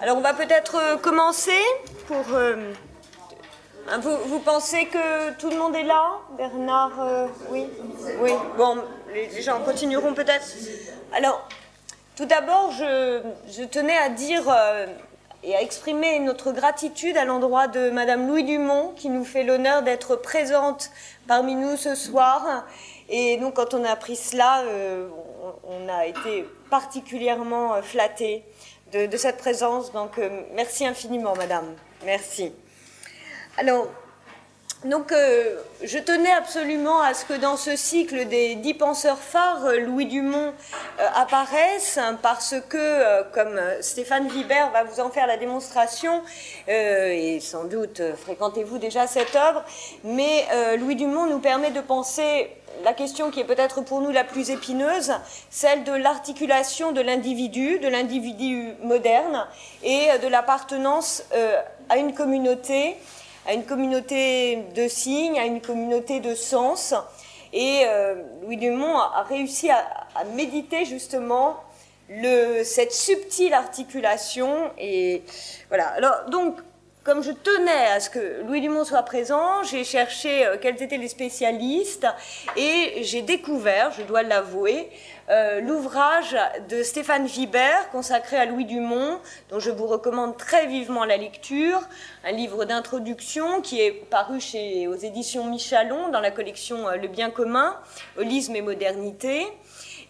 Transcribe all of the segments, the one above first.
Alors on va peut-être euh, commencer pour... Euh, hein, vous, pensez que tout le monde est là? Bernard, euh, oui? Oui, bon, les, gens continueront peut-être. Alors, tout d'abord, je, tenais à dire et à exprimer notre gratitude à l'endroit de Madame Louis Dumont, qui nous fait l'honneur d'être présente parmi nous ce soir. Et donc, quand on a appris cela, on, a été particulièrement flattés de, cette présence. Donc, euh, merci infiniment, madame. Merci. Alors, donc, euh, je tenais absolument à ce que dans ce cycle des dix penseurs phares, euh, Louis Dumont apparaisse, parce que, comme Stéphane Vibert va vous en faire la démonstration, et sans doute fréquentez-vous déjà cette œuvre, mais Louis Dumont nous permet de penser la question qui est peut-être pour nous la plus épineuse, celle de l'articulation de l'individu, de l'individu moderne et de l'appartenance euh, à une communauté, à une communauté de signes, à une communauté de sens. Et euh, Louis Dumont a, réussi à, méditer justement cette subtile articulation. Et voilà. Alors donc comme je tenais à ce que Louis Dumont soit présent, j'ai cherché euh, quels étaient les spécialistes et j'ai découvert, je dois l'avouer, euh, l'ouvrage de Stéphane Vibert consacré à Louis Dumont, dont je vous recommande très vivement la lecture, un livre d'introduction qui est paru chez, aux éditions Michalon dans la collection euh, Le bien commun, Holisme et modernité.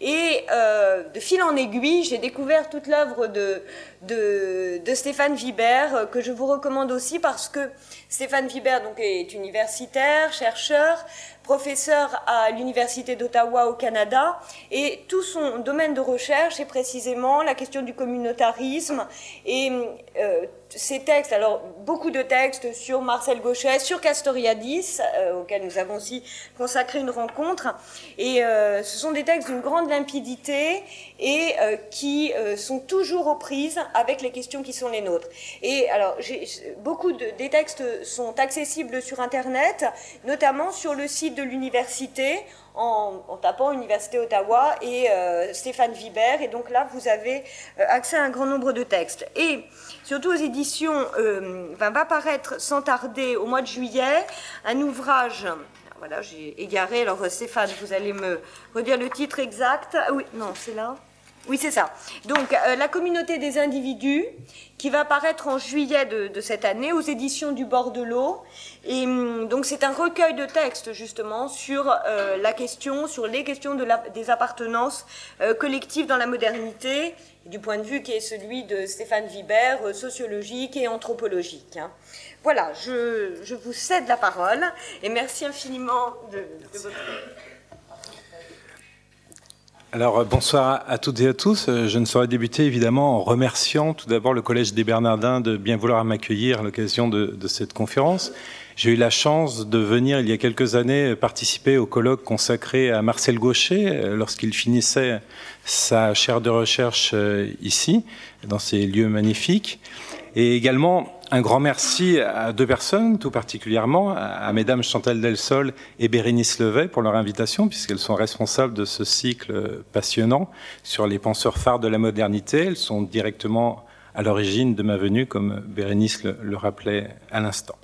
Et euh, de fil en aiguille, j'ai découvert toute l'œuvre de, de, Stéphane Vibert, euh, que je vous recommande aussi parce que Stéphane Vibert donc, est universitaire, chercheur, professeur à l'Université d'Ottawa au Canada, et tout son domaine de recherche est précisément la question du communautarisme euh, ces textes, alors beaucoup de textes sur Marcel Gauchet, sur Castoriadis, euh, auquel nous avons aussi consacré une rencontre, et euh, ce sont des textes d'une grande limpidité et euh, qui sont toujours aux prises avec les questions qui sont les nôtres. Et alors, beaucoup de, des textes sont accessibles sur Internet, notamment sur le site de l'université en, tapant Université Ottawa et euh, Stéphane Vibert. Et donc là, vous avez euh, accès à un grand nombre de textes. Et surtout aux éditions, euh, va paraître sans tarder au mois de juillet un ouvrage. Voilà, j'ai égaré. Alors Stéphane, vous allez me redire le titre exact. Ah oui, non, c'est là. Oui, c'est ça. Donc, euh, la communauté des individus, qui va apparaître en juillet de, cette année aux éditions du bord de l'eau. Et hum, donc, c'est un recueil de textes, justement, sur euh, la question, sur les questions de des appartenances euh, collectives dans la modernité, du point de vue qui est celui de Stéphane Vibert, sociologique et anthropologique. Hein. Voilà, je, vous cède la parole et merci infiniment de, de votre. Alors euh, bonsoir à toutes et à tous. Euh, je ne saurais débuter évidemment en remerciant tout d'abord le Collège des Bernardins de bien vouloir m'accueillir à l'occasion de, cette conférence. J'ai eu la chance de venir il y a quelques années participer au colloque consacré à Marcel Gaucher euh, lorsqu'il finissait sa chaire de recherche ici, dans ces lieux magnifiques. Et également un grand merci à deux personnes, tout particulièrement à Mesdames Chantal Delsol et Bérénice Levet pour leur invitation, puisqu'elles sont responsables de ce cycle passionnant sur les penseurs phares de la modernité. Elles sont directement à l'origine de ma venue, comme Bérénice le, rappelait à l'instant.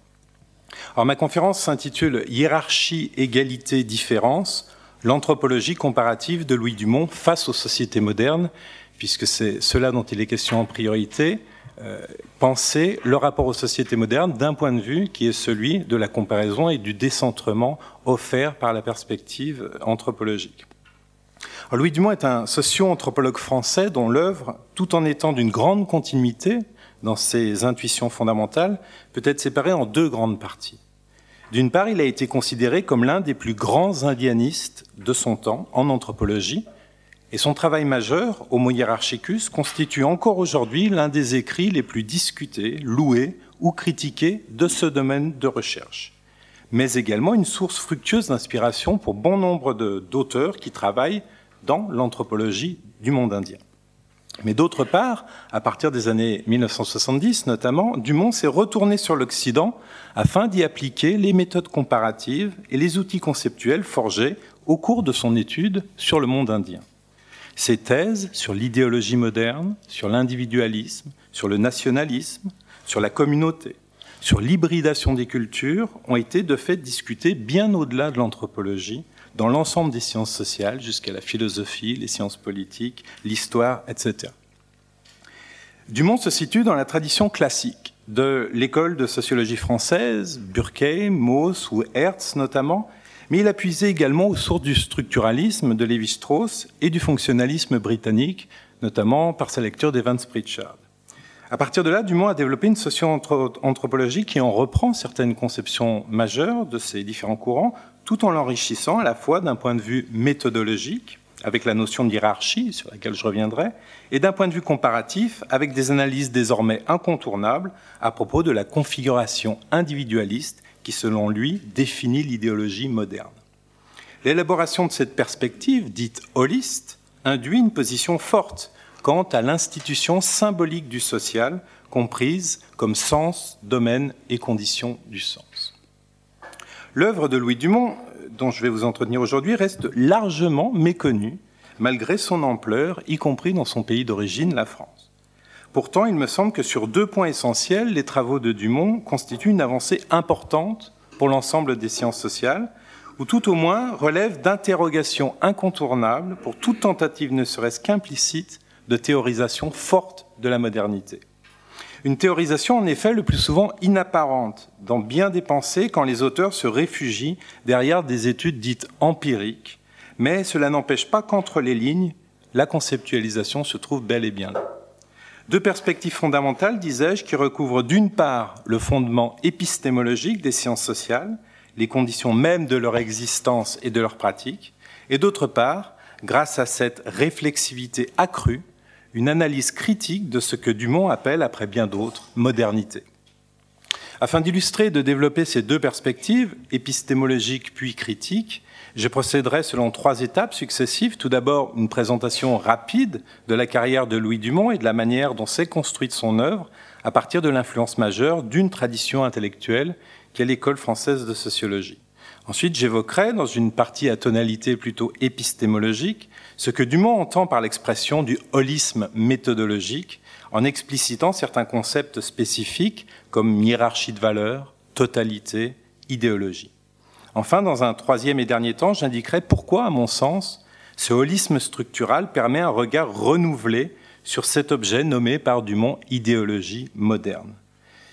Alors ma conférence s'intitule Hiérarchie, égalité, différence, l'anthropologie comparative de Louis Dumont face aux sociétés modernes, puisque c'est cela dont il est question en priorité penser le rapport aux sociétés modernes d'un point de vue qui est celui de la comparaison et du décentrement offert par la perspective anthropologique. Louis Dumont est un socio-anthropologue français dont l'œuvre, tout en étant d'une grande continuité dans ses intuitions fondamentales, peut être séparée en deux grandes parties. D'une part, il a été considéré comme l'un des plus grands indianistes de son temps en anthropologie, et son travail majeur, Homo hierarchicus, constitue encore aujourd'hui l'un des écrits les plus discutés, loués ou critiqués de ce domaine de recherche, mais également une source fructueuse d'inspiration pour bon nombre d'auteurs qui travaillent dans l'anthropologie du monde indien. Mais d'autre part, à partir des années 1970 notamment, Dumont s'est retourné sur l'Occident afin d'y appliquer les méthodes comparatives et les outils conceptuels forgés au cours de son étude sur le monde indien. Ses thèses sur l'idéologie moderne, sur l'individualisme, sur le nationalisme, sur la communauté, sur l'hybridation des cultures ont été de fait discutées bien au-delà de l'anthropologie, dans l'ensemble des sciences sociales, jusqu'à la philosophie, les sciences politiques, l'histoire, etc. Dumont se situe dans la tradition classique de l'école de sociologie française, Burkheim, Mauss ou Hertz notamment, mais il a puisé également aux sources du structuralisme de Lévi-Strauss et du fonctionnalisme britannique, notamment par sa lecture d'Evans Pritchard. À partir de là, Dumont a développé une socio-anthropologie qui en reprend certaines conceptions majeures de ces différents courants, tout en l'enrichissant à la fois d'un point de vue méthodologique, avec la notion de hiérarchie, sur laquelle je reviendrai, et d'un point de vue comparatif, avec des analyses désormais incontournables à propos de la configuration individualiste qui, selon lui, définit l'idéologie moderne. L'élaboration de cette perspective, dite holiste, induit une position forte quant à l'institution symbolique du social, comprise comme sens, domaine et condition du sens. L'œuvre de Louis Dumont, dont je vais vous entretenir aujourd'hui, reste largement méconnue, malgré son ampleur, y compris dans son pays d'origine, la France. Pourtant, il me semble que sur deux points essentiels, les travaux de Dumont constituent une avancée importante pour l'ensemble des sciences sociales, ou tout au moins relèvent d'interrogations incontournables pour toute tentative ne serait-ce qu'implicite de théorisation forte de la modernité. Une théorisation, en effet, le plus souvent inapparente dans bien des pensées quand les auteurs se réfugient derrière des études dites empiriques, mais cela n'empêche pas qu'entre les lignes, la conceptualisation se trouve bel et bien là. Deux perspectives fondamentales, disais-je, qui recouvrent d'une part le fondement épistémologique des sciences sociales, les conditions mêmes de leur existence et de leur pratique, et d'autre part, grâce à cette réflexivité accrue, une analyse critique de ce que Dumont appelle, après bien d'autres, modernité. Afin d'illustrer et de développer ces deux perspectives, épistémologiques puis critiques, je procéderai selon trois étapes successives. Tout d'abord, une présentation rapide de la carrière de Louis Dumont et de la manière dont s'est construite son œuvre à partir de l'influence majeure d'une tradition intellectuelle qu'est l'école française de sociologie. Ensuite, j'évoquerai, dans une partie à tonalité plutôt épistémologique, ce que Dumont entend par l'expression du holisme méthodologique, en explicitant certains concepts spécifiques comme hiérarchie de valeurs, totalité, idéologie. Enfin, dans un troisième et dernier temps, j'indiquerai pourquoi, à mon sens, ce holisme structural permet un regard renouvelé sur cet objet nommé par Dumont idéologie moderne.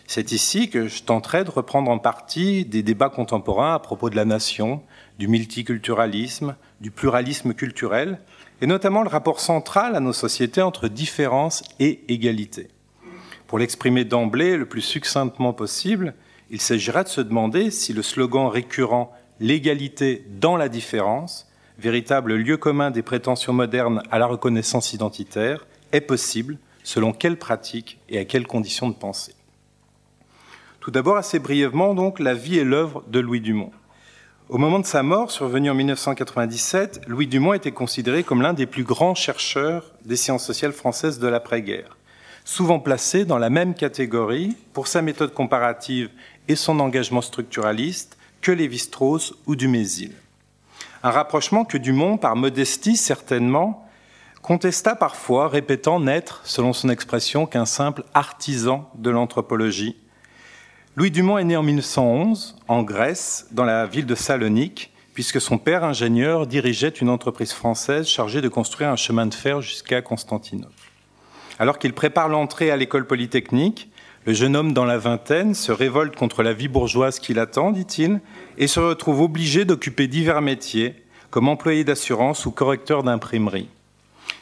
C'est ici que je tenterai de reprendre en partie des débats contemporains à propos de la nation, du multiculturalisme, du pluralisme culturel, et notamment le rapport central à nos sociétés entre différence et égalité. Pour l'exprimer d'emblée le plus succinctement possible, il s'agira de se demander si le slogan récurrent L'égalité dans la différence, véritable lieu commun des prétentions modernes à la reconnaissance identitaire, est possible, selon quelles pratiques et à quelles conditions de pensée. Tout d'abord, assez brièvement, donc, la vie et l'œuvre de Louis Dumont. Au moment de sa mort, survenue en 1997, Louis Dumont était considéré comme l'un des plus grands chercheurs des sciences sociales françaises de l'après-guerre, souvent placé dans la même catégorie pour sa méthode comparative son engagement structuraliste que Lévi-Strauss ou Dumézil. Un rapprochement que Dumont, par modestie certainement, contesta parfois, répétant n'être, selon son expression, qu'un simple artisan de l'anthropologie Louis Dumont est né en 1911 en Grèce, dans la ville de Salonique, puisque son père, ingénieur, dirigeait une entreprise française chargée de construire un chemin de fer jusqu'à Constantinople. Alors qu'il prépare l'entrée à l'école polytechnique, le jeune homme dans la vingtaine se révolte contre la vie bourgeoise qui l'attend, dit-il, et se retrouve obligé d'occuper divers métiers, comme employé d'assurance ou correcteur d'imprimerie.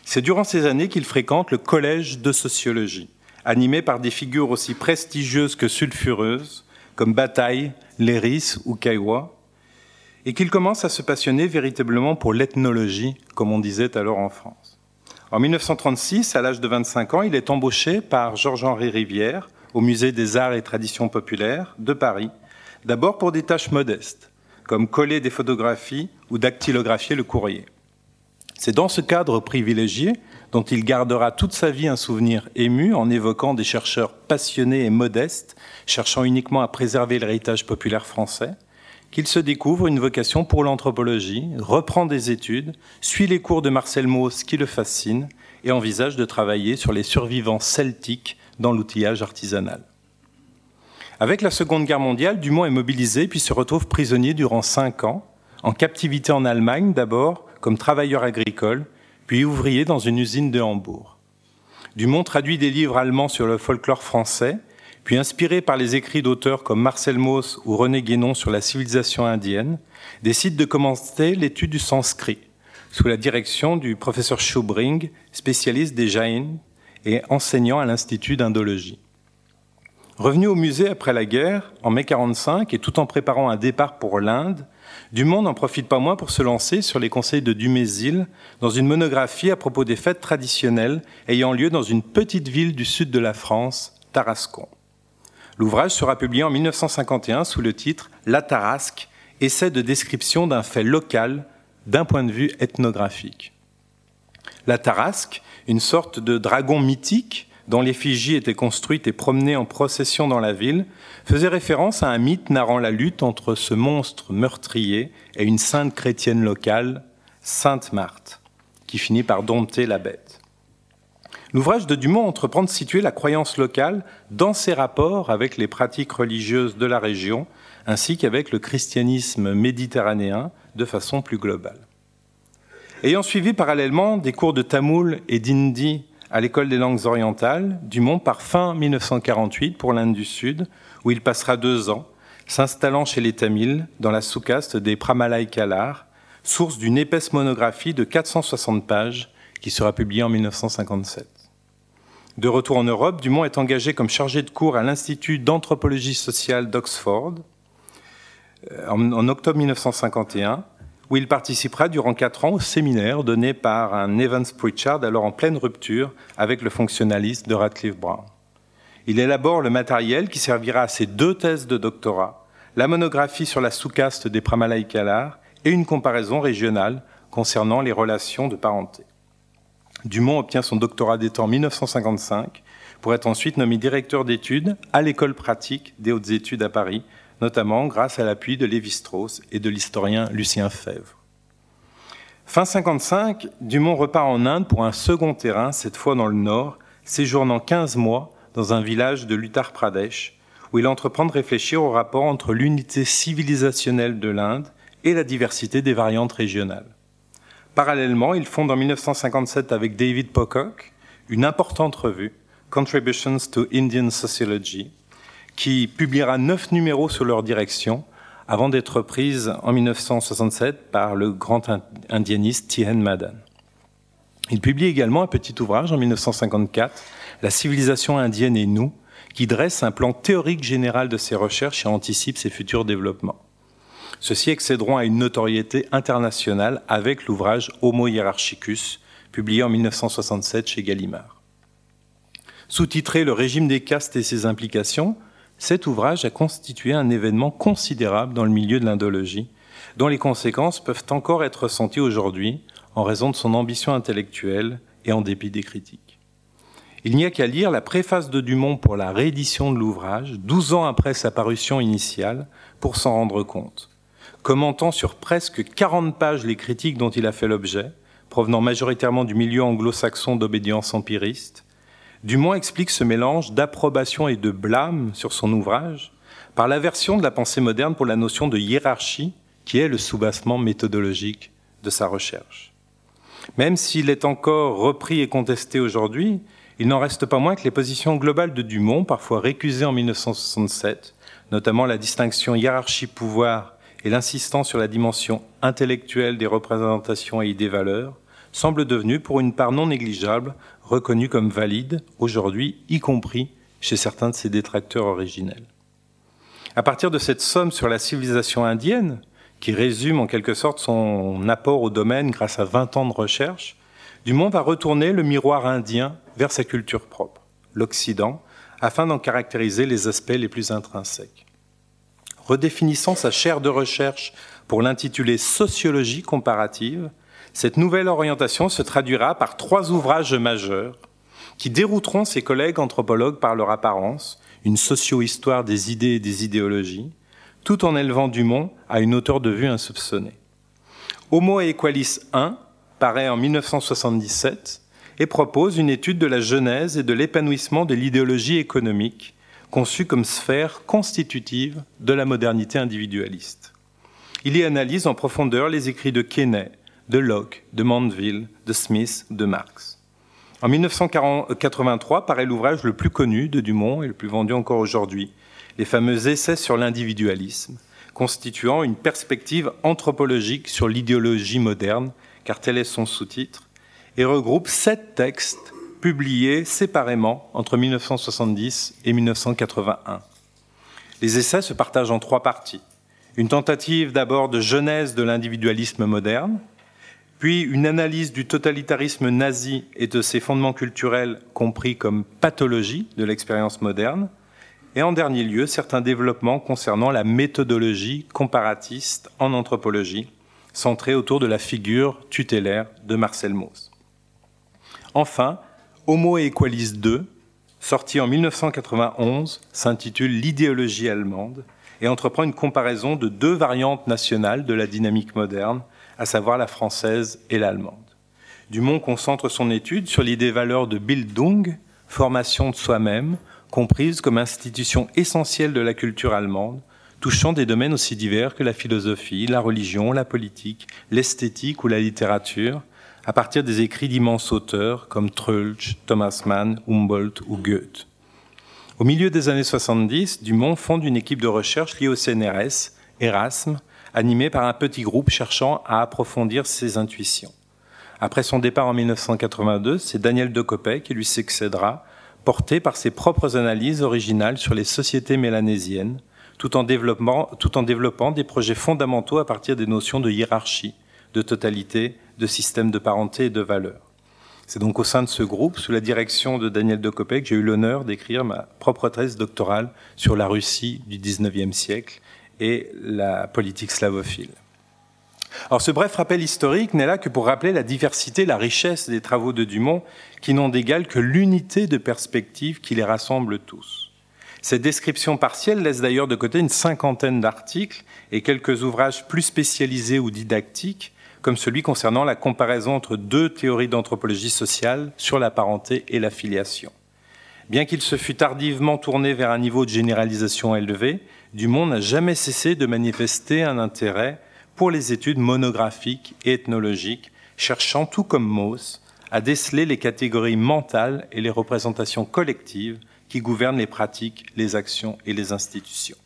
C'est durant ces années qu'il fréquente le collège de sociologie animé par des figures aussi prestigieuses que sulfureuses, comme Bataille, Léris ou Caillois, et qu'il commence à se passionner véritablement pour l'ethnologie, comme on disait alors en France. En 1936, à l'âge de 25 ans, il est embauché par Georges-Henri Rivière au Musée des Arts et Traditions Populaires de Paris, d'abord pour des tâches modestes, comme coller des photographies ou dactylographier le courrier. C'est dans ce cadre privilégié dont il gardera toute sa vie un souvenir ému en évoquant des chercheurs passionnés et modestes, cherchant uniquement à préserver l'héritage populaire français, qu'il se découvre une vocation pour l'anthropologie, reprend des études, suit les cours de Marcel Mauss qui le fascinent et envisage de travailler sur les survivants celtiques dans l'outillage artisanal. Avec la Seconde Guerre mondiale, Dumont est mobilisé puis se retrouve prisonnier durant cinq ans, en captivité en Allemagne d'abord comme travailleur agricole, puis ouvrier dans une usine de Hambourg. Dumont traduit des livres allemands sur le folklore français, puis inspiré par les écrits d'auteurs comme Marcel Mauss ou René Guénon sur la civilisation indienne, décide de commencer l'étude du sanskrit, sous la direction du professeur Schubring, spécialiste des Jains et enseignant à l'Institut d'Indologie. Revenu au musée après la guerre, en mai 45, et tout en préparant un départ pour l'Inde, Dumont n'en profite pas moins pour se lancer sur les conseils de Dumézil dans une monographie à propos des fêtes traditionnelles ayant lieu dans une petite ville du sud de la France, Tarascon. L'ouvrage sera publié en 1951 sous le titre La Tarasque, essai de description d'un fait local d'un point de vue ethnographique. La Tarasque, une sorte de dragon mythique dont l'effigie était construite et promenée en procession dans la ville, faisait référence à un mythe narrant la lutte entre ce monstre meurtrier et une sainte chrétienne locale, Sainte Marthe, qui finit par dompter la bête. L'ouvrage de Dumont entreprend de situer la croyance locale dans ses rapports avec les pratiques religieuses de la région, ainsi qu'avec le christianisme méditerranéen de façon plus globale. Ayant suivi parallèlement des cours de tamoul et d'hindi à l'école des langues orientales, Dumont part fin 1948 pour l'Inde du Sud, où il passera deux ans, s'installant chez les Tamils dans la sous-caste des Pramalai Kalar, source d'une épaisse monographie de 460 pages qui sera publiée en 1957. De retour en Europe, Dumont est engagé comme chargé de cours à l'Institut d'anthropologie sociale d'Oxford euh, en octobre 1951 où il participera durant quatre ans au séminaire donné par un Evans Pritchard, alors en pleine rupture avec le fonctionnaliste de Radcliffe Brown. Il élabore le matériel qui servira à ses deux thèses de doctorat, la monographie sur la sous-caste des Pramalai Kalar et une comparaison régionale concernant les relations de parenté. Dumont obtient son doctorat d'État en 1955 pour être ensuite nommé directeur d'études à l'école pratique des hautes études à Paris notamment grâce à l'appui de Lévi-Strauss et de l'historien Lucien Fèvre. Fin 55, Dumont repart en Inde pour un second terrain, cette fois dans le nord, séjournant 15 mois dans un village de l'Uttar Pradesh, où il entreprend de réfléchir au rapport entre l'unité civilisationnelle de l'Inde et la diversité des variantes régionales. Parallèlement, il fonde en 1957 avec David Pocock une importante revue, Contributions to Indian Sociology, qui publiera neuf numéros sous leur direction avant d'être prise en 1967 par le grand indianiste Tihen Madan. Il publie également un petit ouvrage en 1954, La civilisation indienne et nous, qui dresse un plan théorique général de ses recherches et anticipe ses futurs développements. Ceux-ci excéderont à une notoriété internationale avec l'ouvrage Homo hierarchicus, publié en 1967 chez Gallimard. Sous-titré Le régime des castes et ses implications, cet ouvrage a constitué un événement considérable dans le milieu de l'indologie, dont les conséquences peuvent encore être ressenties aujourd'hui en raison de son ambition intellectuelle et en dépit des critiques. Il n'y a qu'à lire la préface de Dumont pour la réédition de l'ouvrage, douze ans après sa parution initiale, pour s'en rendre compte. Commentant sur presque 40 pages les critiques dont il a fait l'objet, provenant majoritairement du milieu anglo-saxon d'obédience empiriste, Dumont explique ce mélange d'approbation et de blâme sur son ouvrage par l'aversion de la pensée moderne pour la notion de hiérarchie qui est le soubassement méthodologique de sa recherche. Même s'il est encore repris et contesté aujourd'hui, il n'en reste pas moins que les positions globales de Dumont, parfois récusées en 1967, notamment la distinction hiérarchie-pouvoir et l'insistance sur la dimension intellectuelle des représentations et idées-valeurs, semblent devenues, pour une part non négligeable, reconnu comme valide aujourd'hui, y compris chez certains de ses détracteurs originels. À partir de cette somme sur la civilisation indienne, qui résume en quelque sorte son apport au domaine grâce à 20 ans de recherche, Dumont va retourner le miroir indien vers sa culture propre, l'Occident, afin d'en caractériser les aspects les plus intrinsèques. Redéfinissant sa chaire de recherche pour l'intituler Sociologie comparative, cette nouvelle orientation se traduira par trois ouvrages majeurs qui dérouteront ses collègues anthropologues par leur apparence, une socio-histoire des idées et des idéologies, tout en élevant Dumont à une hauteur de vue insoupçonnée. Homo Equalis 1 paraît en 1977 et propose une étude de la genèse et de l'épanouissement de l'idéologie économique conçue comme sphère constitutive de la modernité individualiste. Il y analyse en profondeur les écrits de Kenney, de Locke, de Mandeville, de Smith, de Marx. En 1983 paraît l'ouvrage le plus connu de Dumont et le plus vendu encore aujourd'hui, les fameux essais sur l'individualisme, constituant une perspective anthropologique sur l'idéologie moderne, car tel est son sous-titre, et regroupe sept textes publiés séparément entre 1970 et 1981. Les essais se partagent en trois parties. Une tentative d'abord de genèse de l'individualisme moderne, puis une analyse du totalitarisme nazi et de ses fondements culturels compris comme pathologie de l'expérience moderne, et en dernier lieu, certains développements concernant la méthodologie comparatiste en anthropologie, centrée autour de la figure tutélaire de Marcel Mauss. Enfin, Homo Equalis 2, sorti en 1991, s'intitule L'idéologie allemande et entreprend une comparaison de deux variantes nationales de la dynamique moderne, à savoir la française et l'allemande. Dumont concentre son étude sur l'idée valeur de Bildung, formation de soi-même, comprise comme institution essentielle de la culture allemande, touchant des domaines aussi divers que la philosophie, la religion, la politique, l'esthétique ou la littérature, à partir des écrits d'immenses auteurs comme Trölsch, Thomas Mann, Humboldt ou Goethe. Au milieu des années 70, Dumont fonde une équipe de recherche liée au CNRS, Erasme, animée par un petit groupe cherchant à approfondir ses intuitions. Après son départ en 1982, c'est Daniel Decopé qui lui succédera porté par ses propres analyses originales sur les sociétés mélanésiennes, tout en, développant des projets fondamentaux à partir des notions de hiérarchie, de totalité, de système de parenté et de valeurs. C'est donc au sein de ce groupe, sous la direction de Daniel Decopé, que j'ai eu l'honneur d'écrire ma propre thèse doctorale sur la Russie du XIXe siècle et la politique slavophile. Alors ce bref rappel historique n'est là que pour rappeler la diversité, la richesse des travaux de Dumont, qui n'ont d'égal que l'unité de perspective qui les rassemble tous. Cette description partielle laisse d'ailleurs de côté une cinquantaine d'articles et quelques ouvrages plus spécialisés ou didactiques, comme celui concernant la comparaison entre deux théories d'anthropologie sociale sur la parenté et la filiation. Bien qu'il se fût tardivement tourné vers un niveau de généralisation élevé, Dumont n'a jamais cessé de manifester un intérêt pour les études monographiques et ethnologiques, cherchant, tout comme Mauss, à déceler les catégories mentales et les représentations collectives qui gouvernent les pratiques, les actions et les institutions.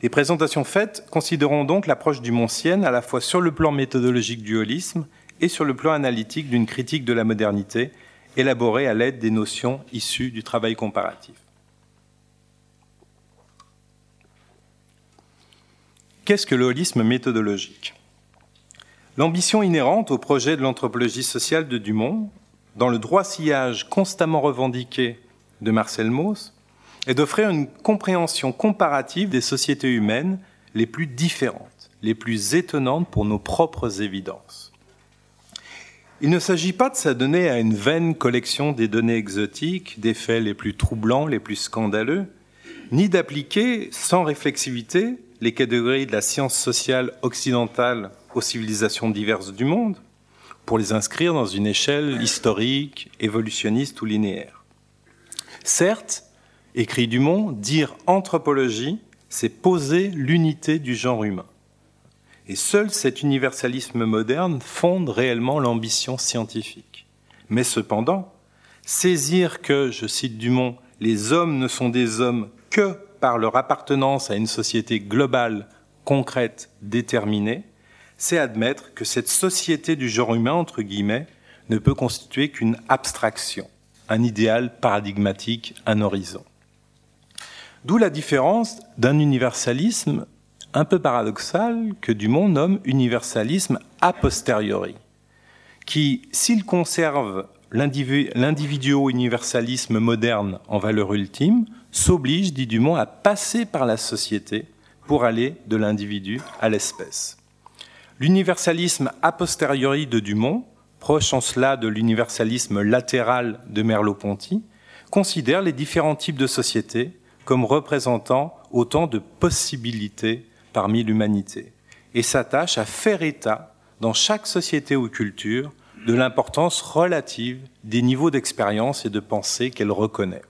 Les présentations faites considérons donc l'approche du Moncienne à la fois sur le plan méthodologique du holisme et sur le plan analytique d'une critique de la modernité élaborée à l'aide des notions issues du travail comparatif. Qu'est-ce que le holisme méthodologique? L'ambition inhérente au projet de l'anthropologie sociale de Dumont, dans le droit sillage constamment revendiqué de Marcel Mauss, est d'offrir une compréhension comparative des sociétés humaines les plus différentes, les plus étonnantes pour nos propres évidences. Il ne s'agit pas de s'adonner à une vaine collection des données exotiques, des faits les plus troublants, les plus scandaleux, ni d'appliquer sans réflexivité les catégories de la science sociale occidentale aux civilisations diverses du monde pour les inscrire dans une échelle historique, évolutionniste ou linéaire. Certes, écrit Dumont, dire anthropologie, c'est poser l'unité du genre humain. Et seul cet universalisme moderne fonde réellement l'ambition scientifique. Mais cependant, saisir que, je cite Dumont, les hommes ne sont des hommes que par leur appartenance à une société globale, concrète, déterminée, c'est admettre que cette société du genre humain, entre guillemets, ne peut constituer qu'une abstraction, un idéal paradigmatique, un horizon. D'où la différence d'un universalisme un peu paradoxal que Dumont nomme universalisme a posteriori, qui, s'il conserve l'individuo-universalisme moderne en valeur ultime, s'oblige, dit Dumont, à passer par la société pour aller de l'individu à l'espèce. L'universalisme a posteriori de Dumont, proche en cela de l'universalisme latéral de Merleau-Ponty, considère les différents types de sociétés comme représentant autant de possibilités parmi l'humanité et s'attache à faire état, dans chaque société ou culture, de l'importance relative des niveaux d'expérience et de pensée qu'elle reconnaît.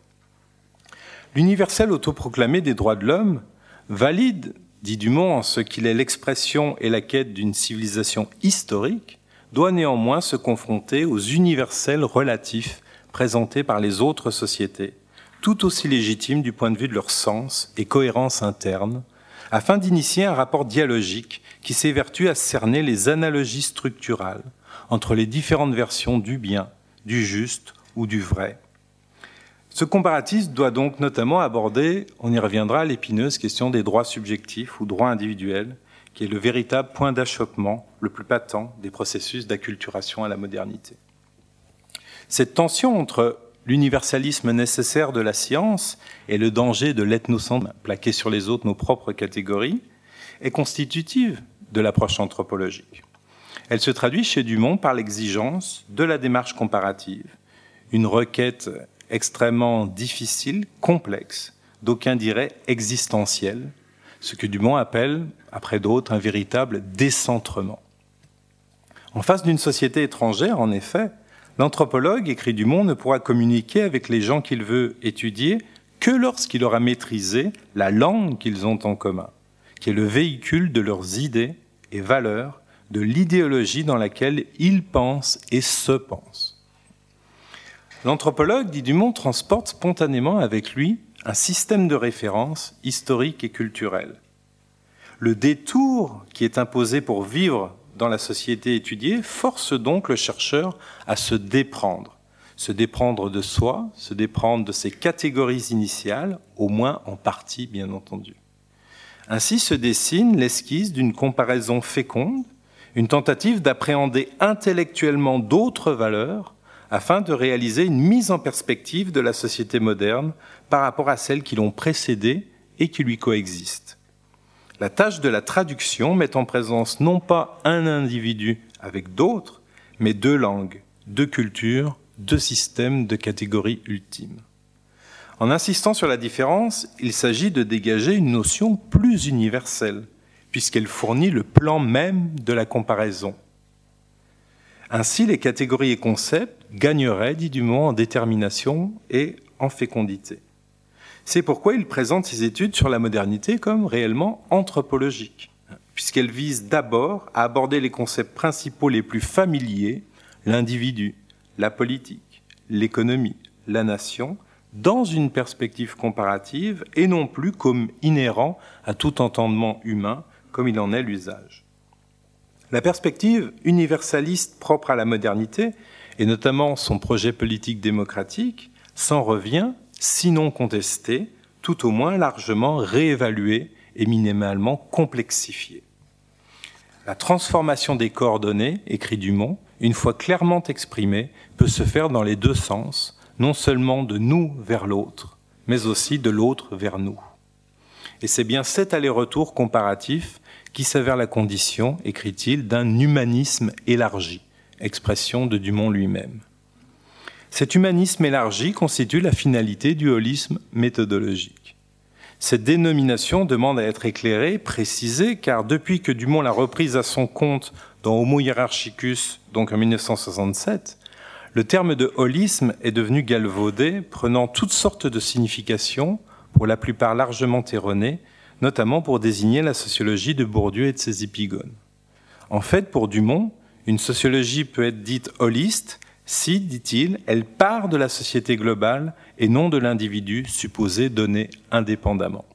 L'universel autoproclamé des droits de l'homme valide, dit Dumont, en ce qu'il est l'expression et la quête d'une civilisation historique, doit néanmoins se confronter aux universels relatifs présentés par les autres sociétés, tout aussi légitimes du point de vue de leur sens et cohérence interne, afin d'initier un rapport dialogique qui s'évertue à cerner les analogies structurales entre les différentes versions du bien, du juste ou du vrai. Ce comparatisme doit donc notamment aborder, on y reviendra, l'épineuse question des droits subjectifs ou droits individuels, qui est le véritable point d'achoppement le plus patent des processus d'acculturation à la modernité. Cette tension entre l'universalisme nécessaire de la science et le danger de l'ethnocentrisme plaqué sur les autres nos propres catégories est constitutive de l'approche anthropologique. Elle se traduit chez Dumont par l'exigence de la démarche comparative, une requête extrêmement difficile, complexe, d'aucuns diraient existentielle, ce que Dumont appelle, après d'autres, un véritable décentrement. En face d'une société étrangère, en effet, l'anthropologue, écrit Dumont, ne pourra communiquer avec les gens qu'il veut étudier que lorsqu'il aura maîtrisé la langue qu'ils ont en commun, qui est le véhicule de leurs idées et valeurs, de l'idéologie dans laquelle ils pensent et se pensent. L'anthropologue, dit Dumont, transporte spontanément avec lui un système de référence historique et culturel. Le détour qui est imposé pour vivre dans la société étudiée force donc le chercheur à se déprendre, se déprendre de soi, se déprendre de ses catégories initiales, au moins en partie bien entendu. Ainsi se dessine l'esquisse d'une comparaison féconde, une tentative d'appréhender intellectuellement d'autres valeurs afin de réaliser une mise en perspective de la société moderne par rapport à celles qui l'ont précédée et qui lui coexistent. La tâche de la traduction met en présence non pas un individu avec d'autres, mais deux langues, deux cultures, deux systèmes de catégories ultimes. En insistant sur la différence, il s'agit de dégager une notion plus universelle, puisqu'elle fournit le plan même de la comparaison. Ainsi, les catégories et concepts gagneraient, dit Dumont, en détermination et en fécondité. C'est pourquoi il présente ses études sur la modernité comme réellement anthropologiques, puisqu'elles visent d'abord à aborder les concepts principaux les plus familiers, l'individu, la politique, l'économie, la nation, dans une perspective comparative et non plus comme inhérent à tout entendement humain, comme il en est l'usage. La perspective universaliste propre à la modernité, et notamment son projet politique démocratique, s'en revient, sinon contesté, tout au moins largement réévalué et minimalement complexifié. La transformation des coordonnées, écrit Dumont, une fois clairement exprimée, peut se faire dans les deux sens, non seulement de nous vers l'autre, mais aussi de l'autre vers nous. Et c'est bien cet aller-retour comparatif qui s'avère la condition, écrit-il, d'un humanisme élargi, expression de Dumont lui-même. Cet humanisme élargi constitue la finalité du holisme méthodologique. Cette dénomination demande à être éclairée, précisée, car depuis que Dumont l'a reprise à son compte dans Homo hierarchicus, donc en 1967, le terme de holisme est devenu galvaudé, prenant toutes sortes de significations, pour la plupart largement erronées, notamment pour désigner la sociologie de Bourdieu et de ses épigones. En fait, pour Dumont, une sociologie peut être dite holiste si, dit-il, elle part de la société globale et non de l'individu supposé donné indépendamment.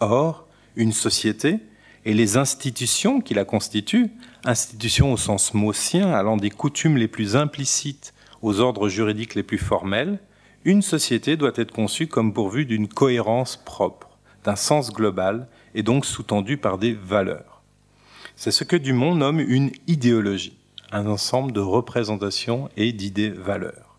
Or, une société et les institutions qui la constituent institution au sens maussien, allant des coutumes les plus implicites aux ordres juridiques les plus formels, une société doit être conçue comme pourvue d'une cohérence propre, d'un sens global et donc sous-tendue par des valeurs. C'est ce que Dumont nomme une idéologie, un ensemble de représentations et d'idées-valeurs.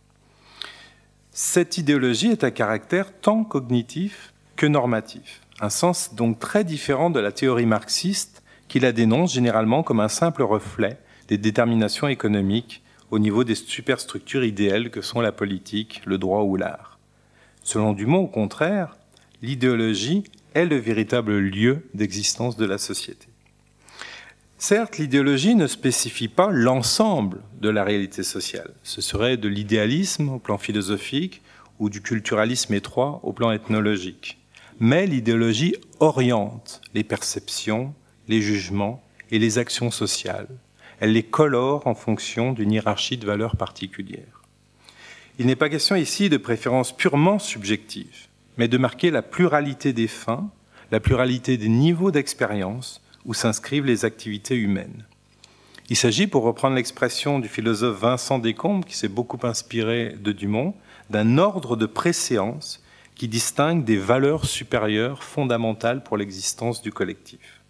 Cette idéologie est à caractère tant cognitif que normatif, un sens donc très différent de la théorie marxiste qui la dénonce généralement comme un simple reflet des déterminations économiques au niveau des superstructures idéales que sont la politique, le droit ou l'art. Selon Dumont, au contraire, l'idéologie est le véritable lieu d'existence de la société. Certes, l'idéologie ne spécifie pas l'ensemble de la réalité sociale. Ce serait de l'idéalisme au plan philosophique ou du culturalisme étroit au plan ethnologique. Mais l'idéologie oriente les perceptions, les jugements et les actions sociales. Elle les colore en fonction d'une hiérarchie de valeurs particulières. Il n'est pas question ici de préférences purement subjectives mais de marquer la pluralité des fins, la pluralité des niveaux d'expérience où s'inscrivent les activités humaines. Il s'agit, pour reprendre l'expression du philosophe Vincent Descombes, qui s'est beaucoup inspiré de Dumont, d'un ordre de préséance qui distingue des valeurs supérieures fondamentales pour l'existence du collectif,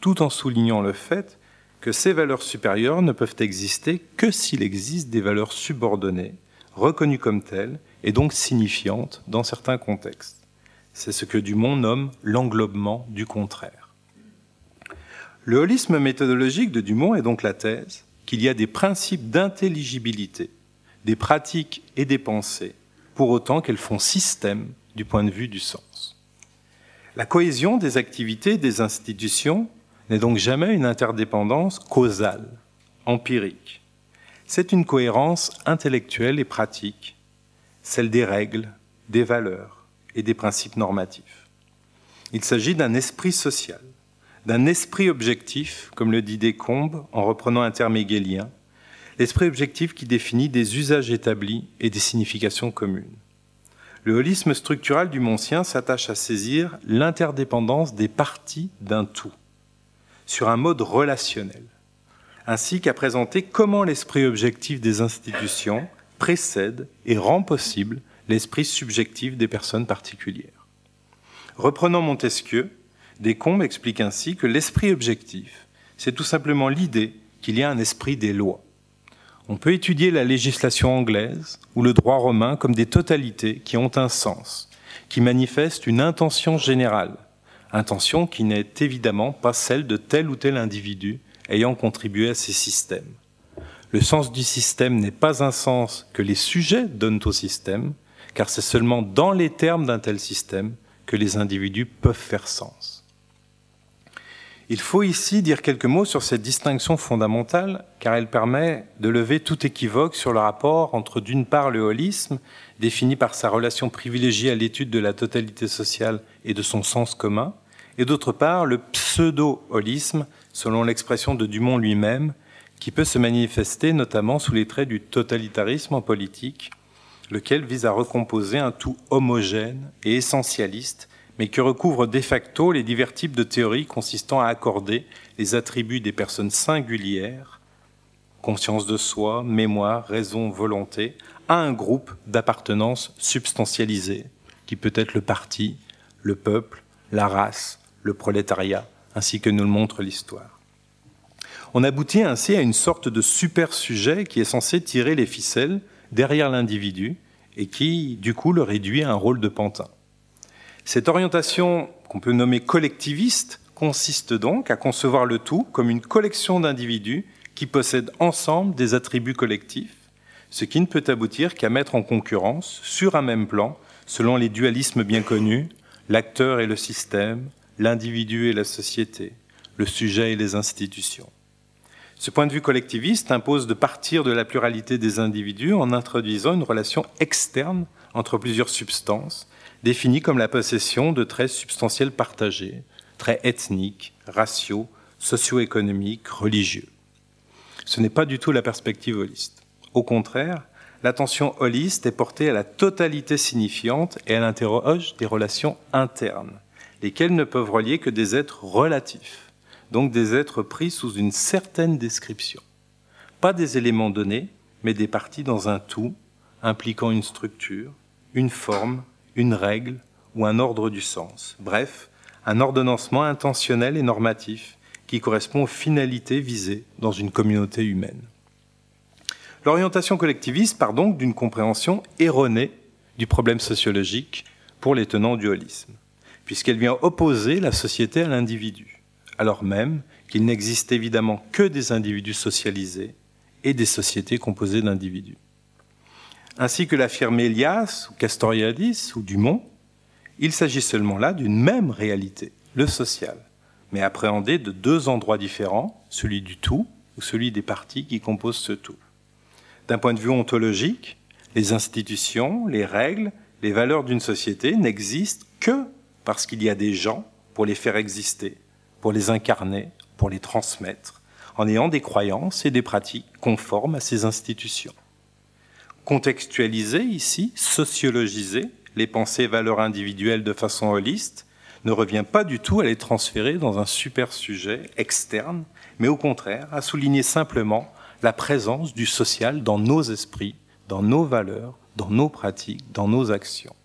tout en soulignant le fait que ces valeurs supérieures ne peuvent exister que s'il existe des valeurs subordonnées, reconnues comme telles, et donc signifiante dans certains contextes. C'est ce que Dumont nomme l'englobement du contraire. Le holisme méthodologique de Dumont est donc la thèse qu'il y a des principes d'intelligibilité, des pratiques et des pensées, pour autant qu'elles font système du point de vue du sens. La cohésion des activités des institutions n'est donc jamais une interdépendance causale, empirique. C'est une cohérence intellectuelle et pratique celle des règles, des valeurs et des principes normatifs. Il s'agit d'un esprit social, d'un esprit objectif, comme le dit Descombes en reprenant un terme hegelien, l'esprit objectif qui définit des usages établis et des significations communes. Le holisme structural du Montien s'attache à saisir l'interdépendance des parties d'un tout, sur un mode relationnel, ainsi qu'à présenter comment l'esprit objectif des institutions précède et rend possible l'esprit subjectif des personnes particulières. Reprenant Montesquieu, Descombes explique ainsi que l'esprit objectif, c'est tout simplement l'idée qu'il y a un esprit des lois. On peut étudier la législation anglaise ou le droit romain comme des totalités qui ont un sens, qui manifestent une intention générale, intention qui n'est évidemment pas celle de tel ou tel individu ayant contribué à ces systèmes. Le sens du système n'est pas un sens que les sujets donnent au système, car c'est seulement dans les termes d'un tel système que les individus peuvent faire sens. Il faut ici dire quelques mots sur cette distinction fondamentale, car elle permet de lever tout équivoque sur le rapport entre, d'une part, le holisme, défini par sa relation privilégiée à l'étude de la totalité sociale et de son sens commun, et d'autre part, le pseudo-holisme, selon l'expression de Dumont lui-même, qui peut se manifester notamment sous les traits du totalitarisme en politique, lequel vise à recomposer un tout homogène et essentialiste, mais qui recouvre de facto les divers types de théories consistant à accorder les attributs des personnes singulières, conscience de soi, mémoire, raison, volonté, à un groupe d'appartenance substantialisé, qui peut être le parti, le peuple, la race, le prolétariat, ainsi que nous le montre l'histoire. On aboutit ainsi à une sorte de super sujet qui est censé tirer les ficelles derrière l'individu et qui, du coup, le réduit à un rôle de pantin. Cette orientation qu'on peut nommer collectiviste consiste donc à concevoir le tout comme une collection d'individus qui possèdent ensemble des attributs collectifs, ce qui ne peut aboutir qu'à mettre en concurrence, sur un même plan, selon les dualismes bien connus, l'acteur et le système, l'individu et la société, le sujet et les institutions. Ce point de vue collectiviste impose de partir de la pluralité des individus en introduisant une relation externe entre plusieurs substances, définies comme la possession de traits substantiels partagés, traits ethniques, raciaux, socio-économiques, religieux. Ce n'est pas du tout la perspective holiste. Au contraire, l'attention holiste est portée à la totalité signifiante et elle interroge des relations internes, lesquelles ne peuvent relier que des êtres relatifs donc des êtres pris sous une certaine description. Pas des éléments donnés, mais des parties dans un tout, impliquant une structure, une forme, une règle ou un ordre du sens. Bref, un ordonnancement intentionnel et normatif qui correspond aux finalités visées dans une communauté humaine. L'orientation collectiviste part donc d'une compréhension erronée du problème sociologique pour les tenants du holisme, puisqu'elle vient opposer la société à l'individu alors même qu'il n'existe évidemment que des individus socialisés et des sociétés composées d'individus. Ainsi que l'affirme Elias ou Castoriadis ou Dumont, Il s'agit seulement là d'une même réalité, le social, mais appréhendé de deux endroits différents, celui du tout ou celui des parties qui composent ce tout. D'un point de vue ontologique, les institutions, les règles, les valeurs d'une société n'existent que parce qu'il y a des gens pour les faire exister, pour les incarner, pour les transmettre, en ayant des croyances et des pratiques conformes à ces institutions. Contextualiser ici, sociologiser les pensées et valeurs individuelles de façon holiste ne revient pas du tout à les transférer dans un super sujet externe, mais au contraire à souligner simplement la présence du social dans nos esprits, dans nos valeurs, dans nos pratiques, dans nos actions.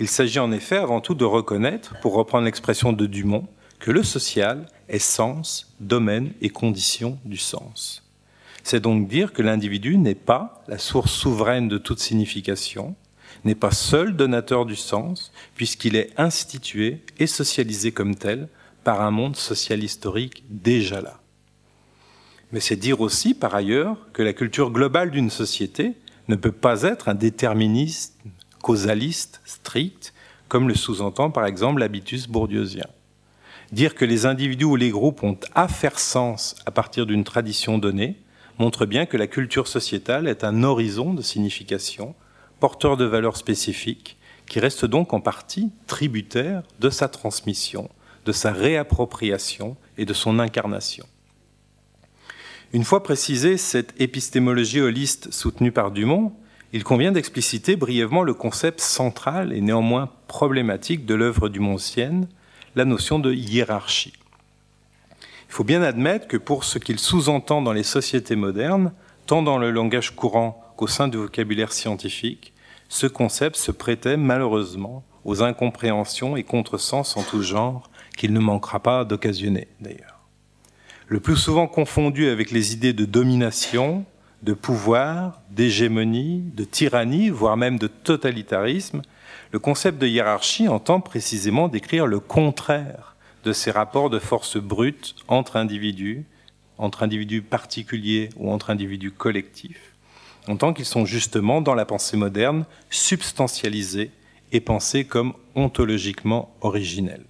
Il s'agit en effet avant tout de reconnaître, pour reprendre l'expression de Dumont, que le social est sens, domaine et condition du sens. C'est donc dire que l'individu n'est pas la source souveraine de toute signification, n'est pas seul donateur du sens, puisqu'il est institué et socialisé comme tel par un monde social historique déjà là. Mais c'est dire aussi, par ailleurs, que la culture globale d'une société ne peut pas être un déterminisme causaliste strict, comme le sous-entend par exemple l'habitus bourdieusien. Dire que les individus ou les groupes ont à faire sens à partir d'une tradition donnée montre bien que la culture sociétale est un horizon de signification, porteur de valeurs spécifiques, qui reste donc en partie tributaire de sa transmission, de sa réappropriation et de son incarnation. Une fois précisée cette épistémologie holiste soutenue par Dumont, il convient d'expliciter brièvement le concept central et néanmoins problématique de l'œuvre dumontienne, la notion de hiérarchie. Il faut bien admettre que pour ce qu'il sous-entend dans les sociétés modernes, tant dans le langage courant qu'au sein du vocabulaire scientifique, ce concept se prêtait malheureusement aux incompréhensions et contresens en tout genre qu'il ne manquera pas d'occasionner d'ailleurs. Le plus souvent confondu avec les idées de domination, de pouvoir, d'hégémonie, de tyrannie, voire même de totalitarisme, le concept de hiérarchie entend précisément décrire le contraire de ces rapports de force brutes entre individus, entre individus particuliers ou entre individus collectifs, en tant qu'ils sont justement, dans la pensée moderne, substantialisés et pensés comme ontologiquement originels.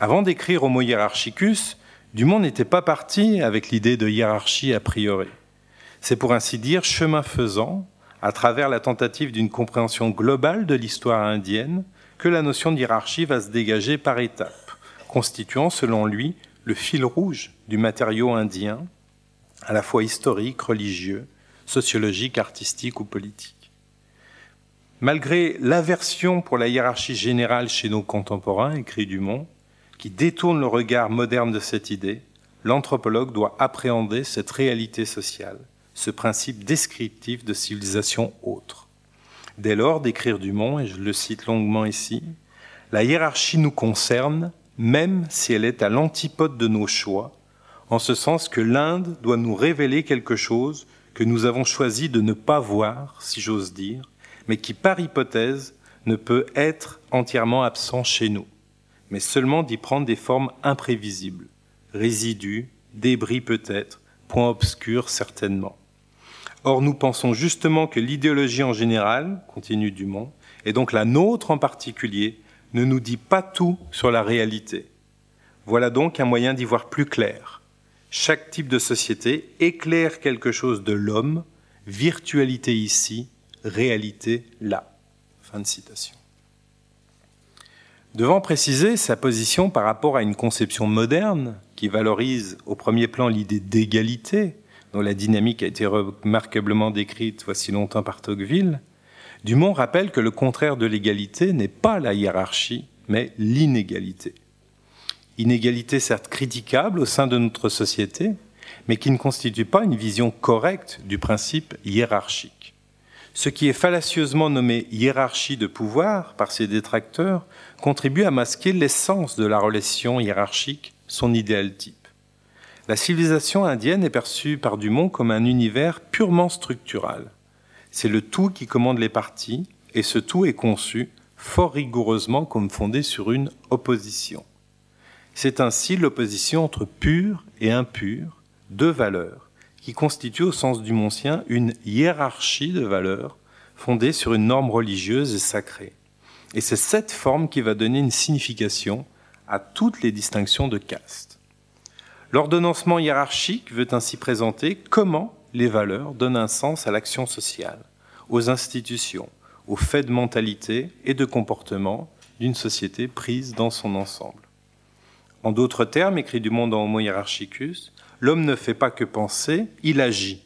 Avant d'écrire Homo hierarchicus, Dumont n'était pas parti avec l'idée de hiérarchie a priori. C'est pour ainsi dire chemin faisant, à travers la tentative d'une compréhension globale de l'histoire indienne, que la notion de hiérarchie va se dégager par étapes, constituant selon lui le fil rouge du matériau indien, à la fois historique, religieux, sociologique, artistique ou politique. Malgré l'aversion pour la hiérarchie générale chez nos contemporains, écrit Dumont, qui détourne le regard moderne de cette idée, l'anthropologue doit appréhender cette réalité sociale, ce principe descriptif de civilisation autre. Dès lors, d'écrire Dumont, et je le cite longuement ici, la hiérarchie nous concerne, même si elle est à l'antipode de nos choix, en ce sens que l'Inde doit nous révéler quelque chose que nous avons choisi de ne pas voir, si j'ose dire, mais qui, par hypothèse, ne peut être entièrement absent chez nous mais seulement d'y prendre des formes imprévisibles, résidus, débris peut-être, points obscurs certainement. Or, nous pensons justement que l'idéologie en général, continue Dumont, et donc la nôtre en particulier, ne nous dit pas tout sur la réalité. Voilà donc un moyen d'y voir plus clair. Chaque type de société éclaire quelque chose de l'homme, virtualité ici, réalité là. Devant préciser sa position par rapport à une conception moderne qui valorise au premier plan l'idée d'égalité, dont la dynamique a été remarquablement décrite voici longtemps par Tocqueville, Dumont rappelle que le contraire de l'égalité n'est pas la hiérarchie, mais l'inégalité. Inégalité certes critiquable au sein de notre société, mais qui ne constitue pas une vision correcte du principe hiérarchique. Ce qui est fallacieusement nommé hiérarchie de pouvoir par ses détracteurs contribue à masquer l'essence de la relation hiérarchique, son idéal type. La civilisation indienne est perçue par Dumont comme un univers purement structural. C'est le tout qui commande les parties, et ce tout est conçu fort rigoureusement comme fondé sur une opposition. C'est ainsi l'opposition entre pur et impur, deux valeurs, qui constitue au sens du Montien une hiérarchie de valeurs fondée sur une norme religieuse et sacrée Et c'est cette forme qui va donner une signification à toutes les distinctions de caste. L'ordonnancement hiérarchique veut ainsi présenter comment les valeurs donnent un sens à l'action sociale, aux institutions, aux faits de mentalité et de comportement d'une société prise dans son ensemble. En d'autres termes, écrit du monde en Homo hierarchicus, l'homme ne fait pas que penser, il agit.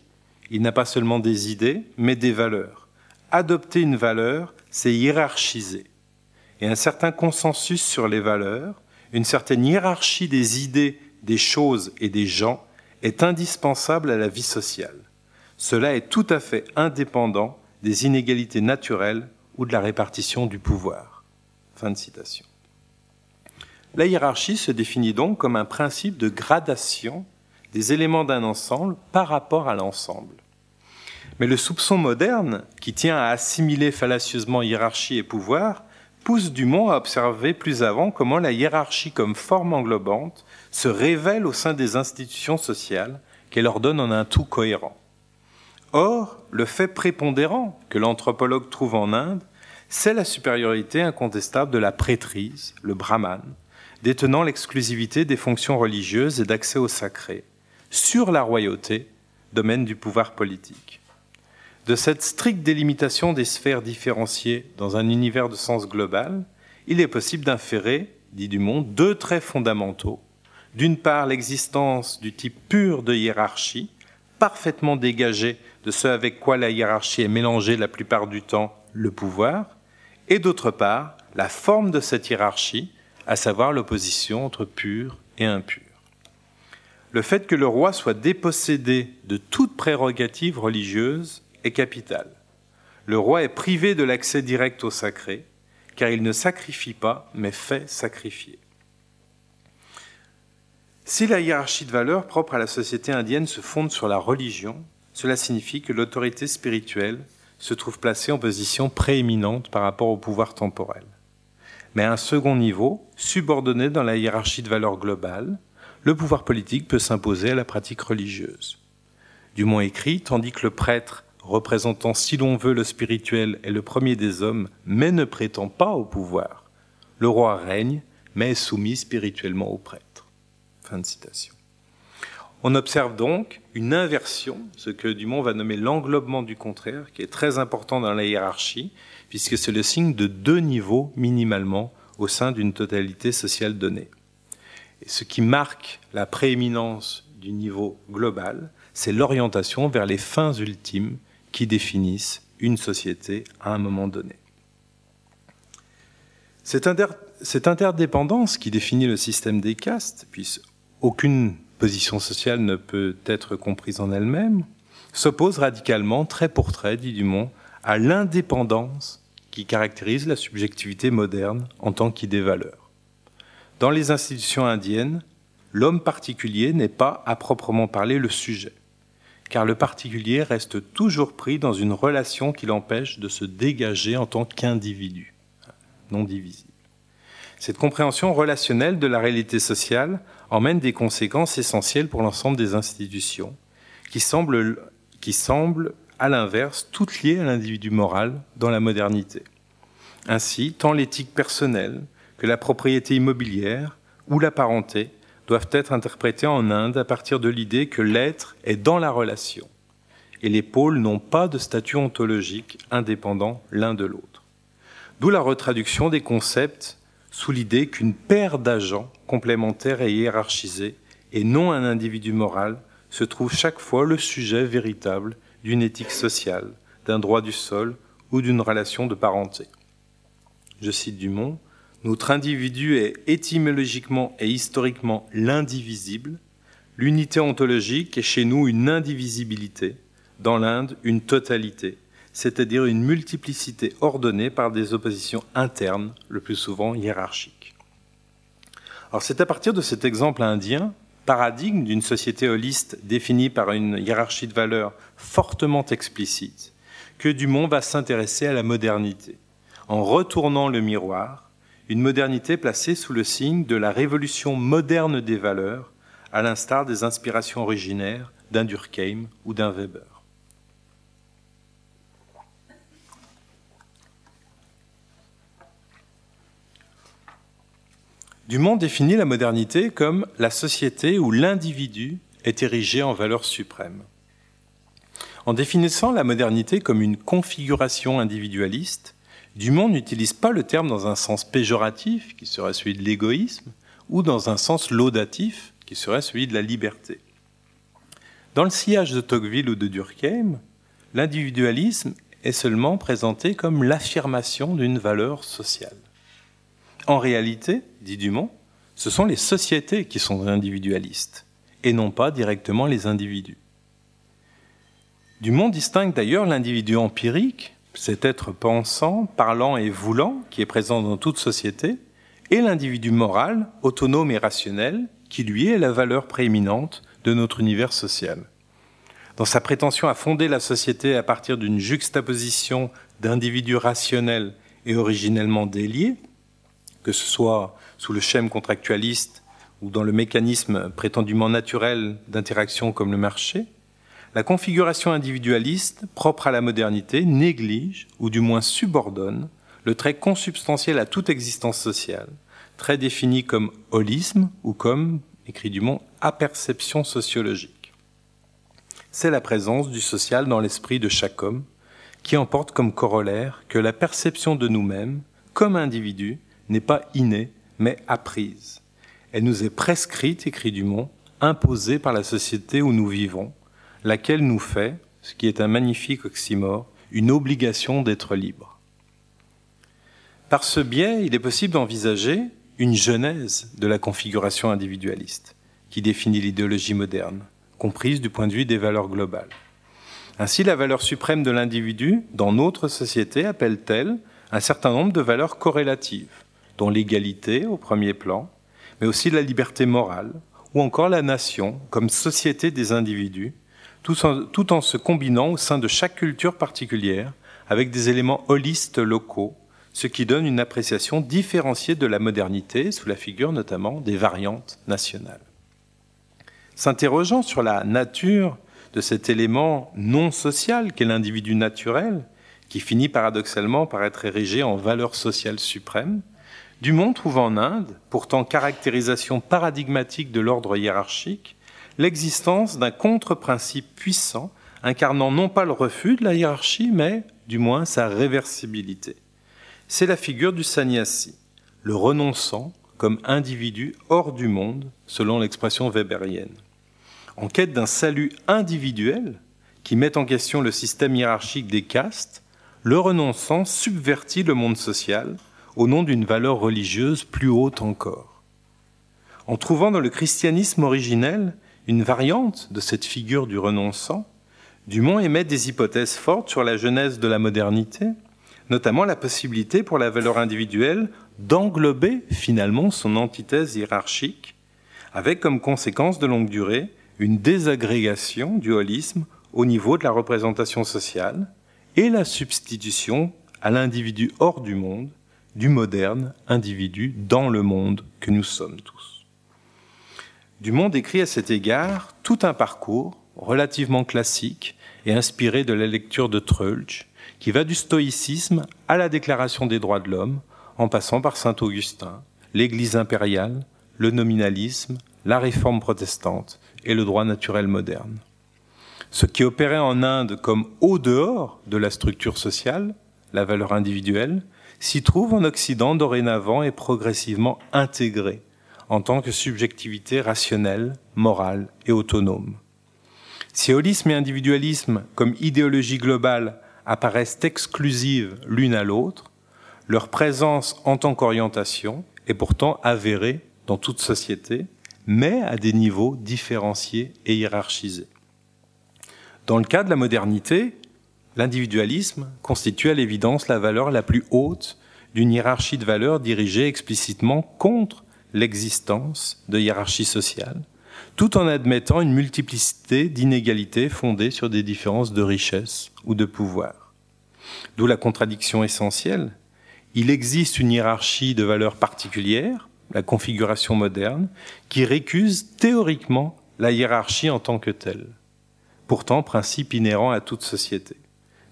Il n'a pas seulement des idées, mais des valeurs. Adopter une valeur, c'est hiérarchiser. Et un certain consensus sur les valeurs, une certaine hiérarchie des idées, des choses et des gens est indispensable à la vie sociale. Cela est tout à fait indépendant des inégalités naturelles ou de la répartition du pouvoir. Fin de citation. La hiérarchie se définit donc comme un principe de gradation des éléments d'un ensemble par rapport à l'ensemble. Mais le soupçon moderne, qui tient à assimiler fallacieusement hiérarchie et pouvoir, pousse Dumont à observer plus avant comment la hiérarchie comme forme englobante se révèle au sein des institutions sociales qu'elle ordonne en un tout cohérent. Or, le fait prépondérant que l'anthropologue trouve en Inde, c'est la supériorité incontestable de la prêtrise, le brahman, détenant l'exclusivité des fonctions religieuses et d'accès au sacré, sur la royauté, domaine du pouvoir politique. De cette stricte délimitation des sphères différenciées dans un univers de sens global, il est possible d'inférer, dit Dumont, deux traits fondamentaux. D'une part, l'existence du type pur de hiérarchie, parfaitement dégagé de ce avec quoi la hiérarchie est mélangée la plupart du temps, le pouvoir, et d'autre part, la forme de cette hiérarchie, à savoir l'opposition entre pur et impur. Le fait que le roi soit dépossédé de toute prérogative religieuse est. Le roi est privé de l'accès direct au sacré, car il ne sacrifie pas, mais fait sacrifier. Si la hiérarchie de valeurs propre à la société indienne se fonde sur la religion, cela signifie que l'autorité spirituelle se trouve placée en position prééminente par rapport au pouvoir temporel mais à un second niveau, subordonné dans la hiérarchie de valeurs globale, le pouvoir politique peut s'imposer à la pratique religieuse. Dumont écrit, tandis que le prêtre, représentant si l'on veut le spirituel, est le premier des hommes, mais ne prétend pas au pouvoir. Le roi règne, mais est soumis spirituellement au prêtre. Fin de citation. On observe donc une inversion, ce que Dumont va nommer l'englobement du contraire, qui est très important dans la hiérarchie, puisque c'est le signe de deux niveaux minimalement au sein d'une totalité sociale donnée. Et ce qui marque la prééminence du niveau global, c'est l'orientation vers les fins ultimes qui définissent une société à un moment donné. Cette, interdépendance qui définit le système des castes, puisque aucune position sociale ne peut être comprise en elle-même, s'oppose radicalement, trait pour trait, dit Dumont, à l'indépendance qui caractérise la subjectivité moderne en tant qu'idée valeur. Dans les institutions indiennes, l'homme particulier n'est pas à proprement parler le sujet, car le particulier reste toujours pris dans une relation qui l'empêche de se dégager en tant qu'individu, non divisible. Cette compréhension relationnelle de la réalité sociale emmène des conséquences essentielles pour l'ensemble des institutions, qui semblent, qui semblent à l'inverse, toutes liées à l'individu moral dans la modernité. Ainsi, tant l'éthique personnelle que la propriété immobilière ou la parenté doivent être interprétées en Inde à partir de l'idée que l'être est dans la relation et les pôles n'ont pas de statut ontologique indépendant l'un de l'autre. D'où la retraduction des concepts sous l'idée qu'une paire d'agents complémentaires et hiérarchisés et non un individu moral se trouve chaque fois le sujet véritable d'une éthique sociale, d'un droit du sol ou d'une relation de parenté. Je cite Dumont, Notre individu est étymologiquement et historiquement l'indivisible, l'unité ontologique est chez nous une indivisibilité, dans l'Inde une totalité, c'est-à-dire une multiplicité ordonnée par des oppositions internes, le plus souvent hiérarchiques. Alors c'est à partir de cet exemple indien paradigme d'une société holiste définie par une hiérarchie de valeurs fortement explicite, que Dumont va s'intéresser à la modernité, en retournant le miroir, une modernité placée sous le signe de la révolution moderne des valeurs, à l'instar des inspirations originaires d'un Durkheim ou d'un Weber. Dumont définit la modernité comme la société où l'individu est érigé en valeur suprême. En définissant la modernité comme une configuration individualiste, Dumont n'utilise pas le terme dans un sens péjoratif, qui serait celui de l'égoïsme, ou dans un sens laudatif, qui serait celui de la liberté. Dans le sillage de Tocqueville ou de Durkheim, l'individualisme est seulement présenté comme l'affirmation d'une valeur sociale. En réalité, dit Dumont, ce sont les sociétés qui sont individualistes, et non pas directement les individus. Dumont distingue d'ailleurs l'individu empirique, cet être pensant, parlant et voulant qui est présent dans toute société, et l'individu moral, autonome et rationnel, qui lui est la valeur prééminente de notre univers social. Dans sa prétention à fonder la société à partir d'une juxtaposition d'individus rationnels et originellement déliés, que ce soit sous le schème contractualiste ou dans le mécanisme prétendument naturel d'interaction comme le marché, la configuration individualiste propre à la modernité néglige, ou du moins subordonne, le trait consubstantiel à toute existence sociale, très défini comme holisme ou comme, écrit Dumont, aperception sociologique. C'est la présence du social dans l'esprit de chaque homme, qui emporte comme corollaire que la perception de nous-mêmes, comme individus, n'est pas innée, mais apprise. Elle nous est prescrite, écrit Dumont, imposée par la société où nous vivons, laquelle nous fait, ce qui est un magnifique oxymore, une obligation d'être libre. Par ce biais, il est possible d'envisager une genèse de la configuration individualiste, qui définit l'idéologie moderne, comprise du point de vue des valeurs globales. Ainsi, la valeur suprême de l'individu dans notre société appelle-t-elle un certain nombre de valeurs corrélatives, dont l'égalité au premier plan, mais aussi la liberté morale, ou encore la nation comme société des individus, tout en, se combinant au sein de chaque culture particulière avec des éléments holistes locaux, ce qui donne une appréciation différenciée de la modernité sous la figure notamment des variantes nationales. S'interrogeant sur la nature de cet élément non social qu'est l'individu naturel, qui finit paradoxalement par être érigé en valeur sociale suprême, Dumont trouve en Inde, pourtant caractérisation paradigmatique de l'ordre hiérarchique, l'existence d'un contre-principe puissant incarnant non pas le refus de la hiérarchie, mais du moins sa réversibilité. C'est la figure du sannyasi, le renonçant comme individu hors du monde, selon l'expression weberienne. En quête d'un salut individuel qui met en question le système hiérarchique des castes, le renonçant subvertit le monde social au nom d'une valeur religieuse plus haute encore. En trouvant dans le christianisme originel une variante de cette figure du renonçant, Dumont émet des hypothèses fortes sur la genèse de la modernité, notamment la possibilité pour la valeur individuelle d'englober finalement son antithèse hiérarchique, avec comme conséquence de longue durée une désagrégation du holisme au niveau de la représentation sociale et la substitution à l'individu hors du monde du moderne individu dans le monde que nous sommes tous. Dumont décrit à cet égard tout un parcours relativement classique et inspiré de la lecture de Treulch, qui va du stoïcisme à la déclaration des droits de l'homme, en passant par saint Augustin, l'Église impériale, le nominalisme, la réforme protestante et le droit naturel moderne. Ce qui opérait en Inde comme au dehors de la structure sociale, la valeur individuelle, s'y trouve en Occident dorénavant et progressivement intégré en tant que subjectivité rationnelle, morale et autonome. Si holisme et individualisme, comme idéologie globale, apparaissent exclusives l'une à l'autre, leur présence en tant qu'orientation est pourtant avérée dans toute société, mais à des niveaux différenciés et hiérarchisés. Dans le cas de la modernité, l'individualisme constitue à l'évidence la valeur la plus haute d'une hiérarchie de valeurs dirigée explicitement contre l'existence de hiérarchies sociales, tout en admettant une multiplicité d'inégalités fondées sur des différences de richesse ou de pouvoir. D'où la contradiction essentielle. Il existe une hiérarchie de valeurs particulières, la configuration moderne, qui récuse théoriquement la hiérarchie en tant que telle. Pourtant, principe inhérent à toute société,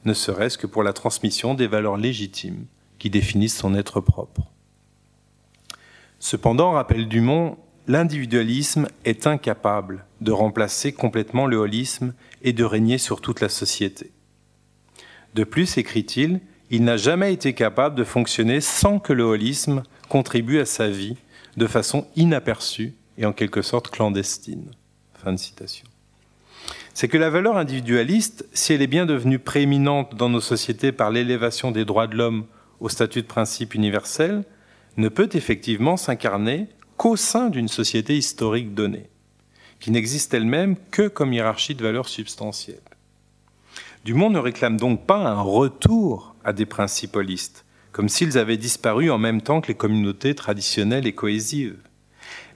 ne serait-ce que pour la transmission des valeurs légitimes qui définissent son être propre. Cependant, rappelle Dumont, l'individualisme est incapable de remplacer complètement le holisme et de régner sur toute la société. De plus, écrit-il, il n'a jamais été capable de fonctionner sans que le holisme contribue à sa vie de façon inaperçue et en quelque sorte clandestine. Fin de citation. C'est que la valeur individualiste, si elle est bien devenue prééminente dans nos sociétés par l'élévation des droits de l'homme au statut de principe universel, ne peut effectivement s'incarner qu'au sein d'une société historique donnée, qui n'existe elle-même que comme hiérarchie de valeurs substantielles. Dumont ne réclame donc pas un retour à des principes holistes, comme s'ils avaient disparu en même temps que les communautés traditionnelles et cohésives,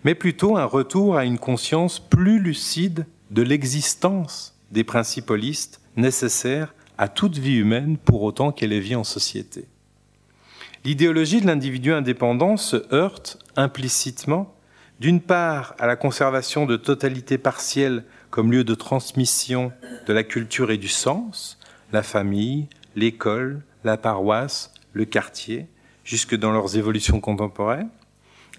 mais plutôt un retour à une conscience plus lucide de l'existence des principes holistes nécessaires à toute vie humaine pour autant qu'elle ait vie en société. L'idéologie de l'individu indépendant se heurte implicitement, d'une part, à la conservation de totalité partielle comme lieu de transmission de la culture et du sens, la famille, l'école, la paroisse, le quartier, jusque dans leurs évolutions contemporaines,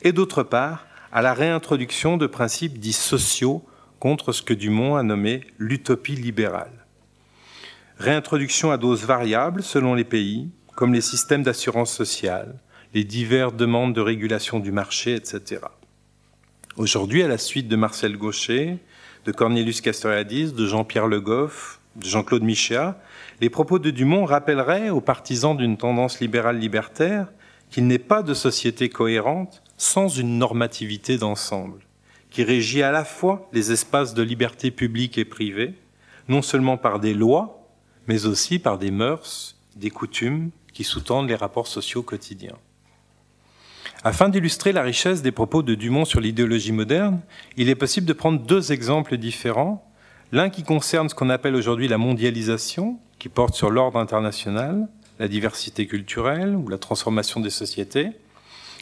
et d'autre part, à la réintroduction de principes dits sociaux contre ce que Dumont a nommé l'utopie libérale. Réintroduction à doses variables selon les pays, comme les systèmes d'assurance sociale, les diverses demandes de régulation du marché, etc. Aujourd'hui, à la suite de Marcel Gaucher, de Cornelius Castoriadis, de Jean-Pierre Le Goff, de Jean-Claude Michéa, les propos de Dumont rappelleraient aux partisans d'une tendance libérale libertaire qu'il n'est pas de société cohérente sans une normativité d'ensemble, qui régit à la fois les espaces de liberté publique et privée, non seulement par des lois, mais aussi par des mœurs, des coutumes, qui sous-tendent les rapports sociaux quotidiens. Afin d'illustrer la richesse des propos de Dumont sur l'idéologie moderne, il est possible de prendre deux exemples différents. L'un qui concerne ce qu'on appelle aujourd'hui la mondialisation, qui porte sur l'ordre international, la diversité culturelle ou la transformation des sociétés,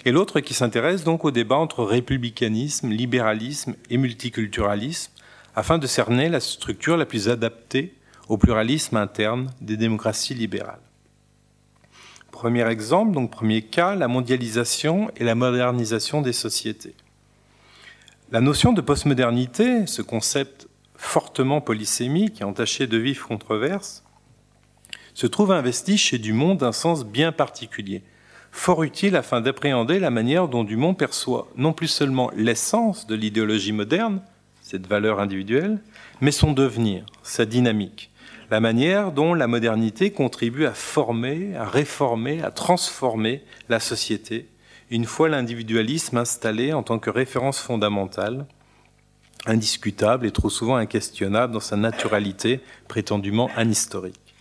et l'autre qui s'intéresse donc au débat entre républicanisme, libéralisme et multiculturalisme, afin de cerner la structure la plus adaptée au pluralisme interne des démocraties libérales. Premier exemple, donc premier cas, la mondialisation et la modernisation des sociétés. La notion de postmodernité, ce concept fortement polysémique et entaché de vives controverses, se trouve investi chez Dumont d'un sens bien particulier, fort utile afin d'appréhender la manière dont Dumont perçoit non plus seulement l'essence de l'idéologie moderne, cette valeur individuelle, mais son devenir, sa dynamique, la manière dont la modernité contribue à former, à réformer, à transformer la société, une fois l'individualisme installé en tant que référence fondamentale, indiscutable et trop souvent inquestionnable dans sa naturalité prétendument anhistorique.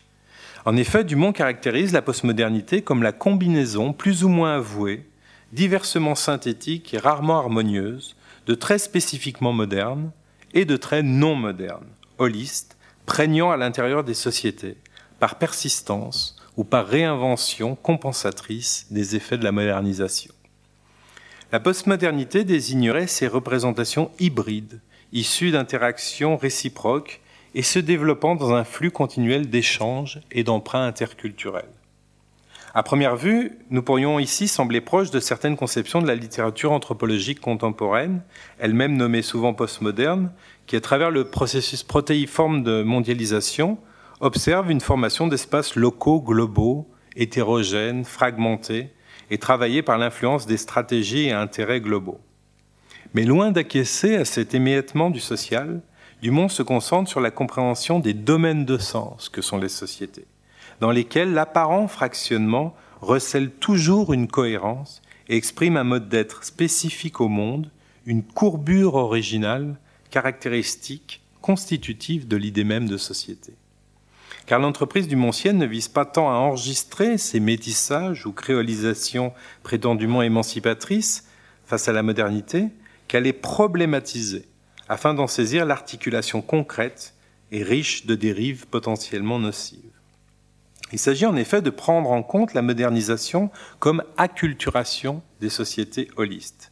En effet, Dumont caractérise la postmodernité comme la combinaison plus ou moins avouée, diversement synthétique et rarement harmonieuse, de traits spécifiquement modernes et de traits non modernes, holistes, prégnant à l'intérieur des sociétés, par persistance ou par réinvention compensatrice des effets de la modernisation. La postmodernité désignerait ces représentations hybrides, issues d'interactions réciproques et se développant dans un flux continuel d'échanges et d'emprunts interculturels. À première vue, nous pourrions ici sembler proches de certaines conceptions de la littérature anthropologique contemporaine, elle-même nommée souvent postmoderne, qui, à travers le processus protéiforme de mondialisation, observe une formation d'espaces locaux, globaux, hétérogènes, fragmentés, et travaillés par l'influence des stratégies et intérêts globaux. Mais loin d'acquiescer à cet émiettement du social, Dumont se concentre sur la compréhension des domaines de sens que sont les sociétés, dans lesquels l'apparent fractionnement recèle toujours une cohérence et exprime un mode d'être spécifique au monde, une courbure originale caractéristique constitutive de l'idée même de société. Car l'entreprise du Montcienne ne vise pas tant à enregistrer ces métissages ou créolisations prétendument émancipatrices face à la modernité, qu'à les problématiser afin d'en saisir l'articulation concrète et riche de dérives potentiellement nocives. Il s'agit en effet de prendre en compte la modernisation comme acculturation des sociétés holistes,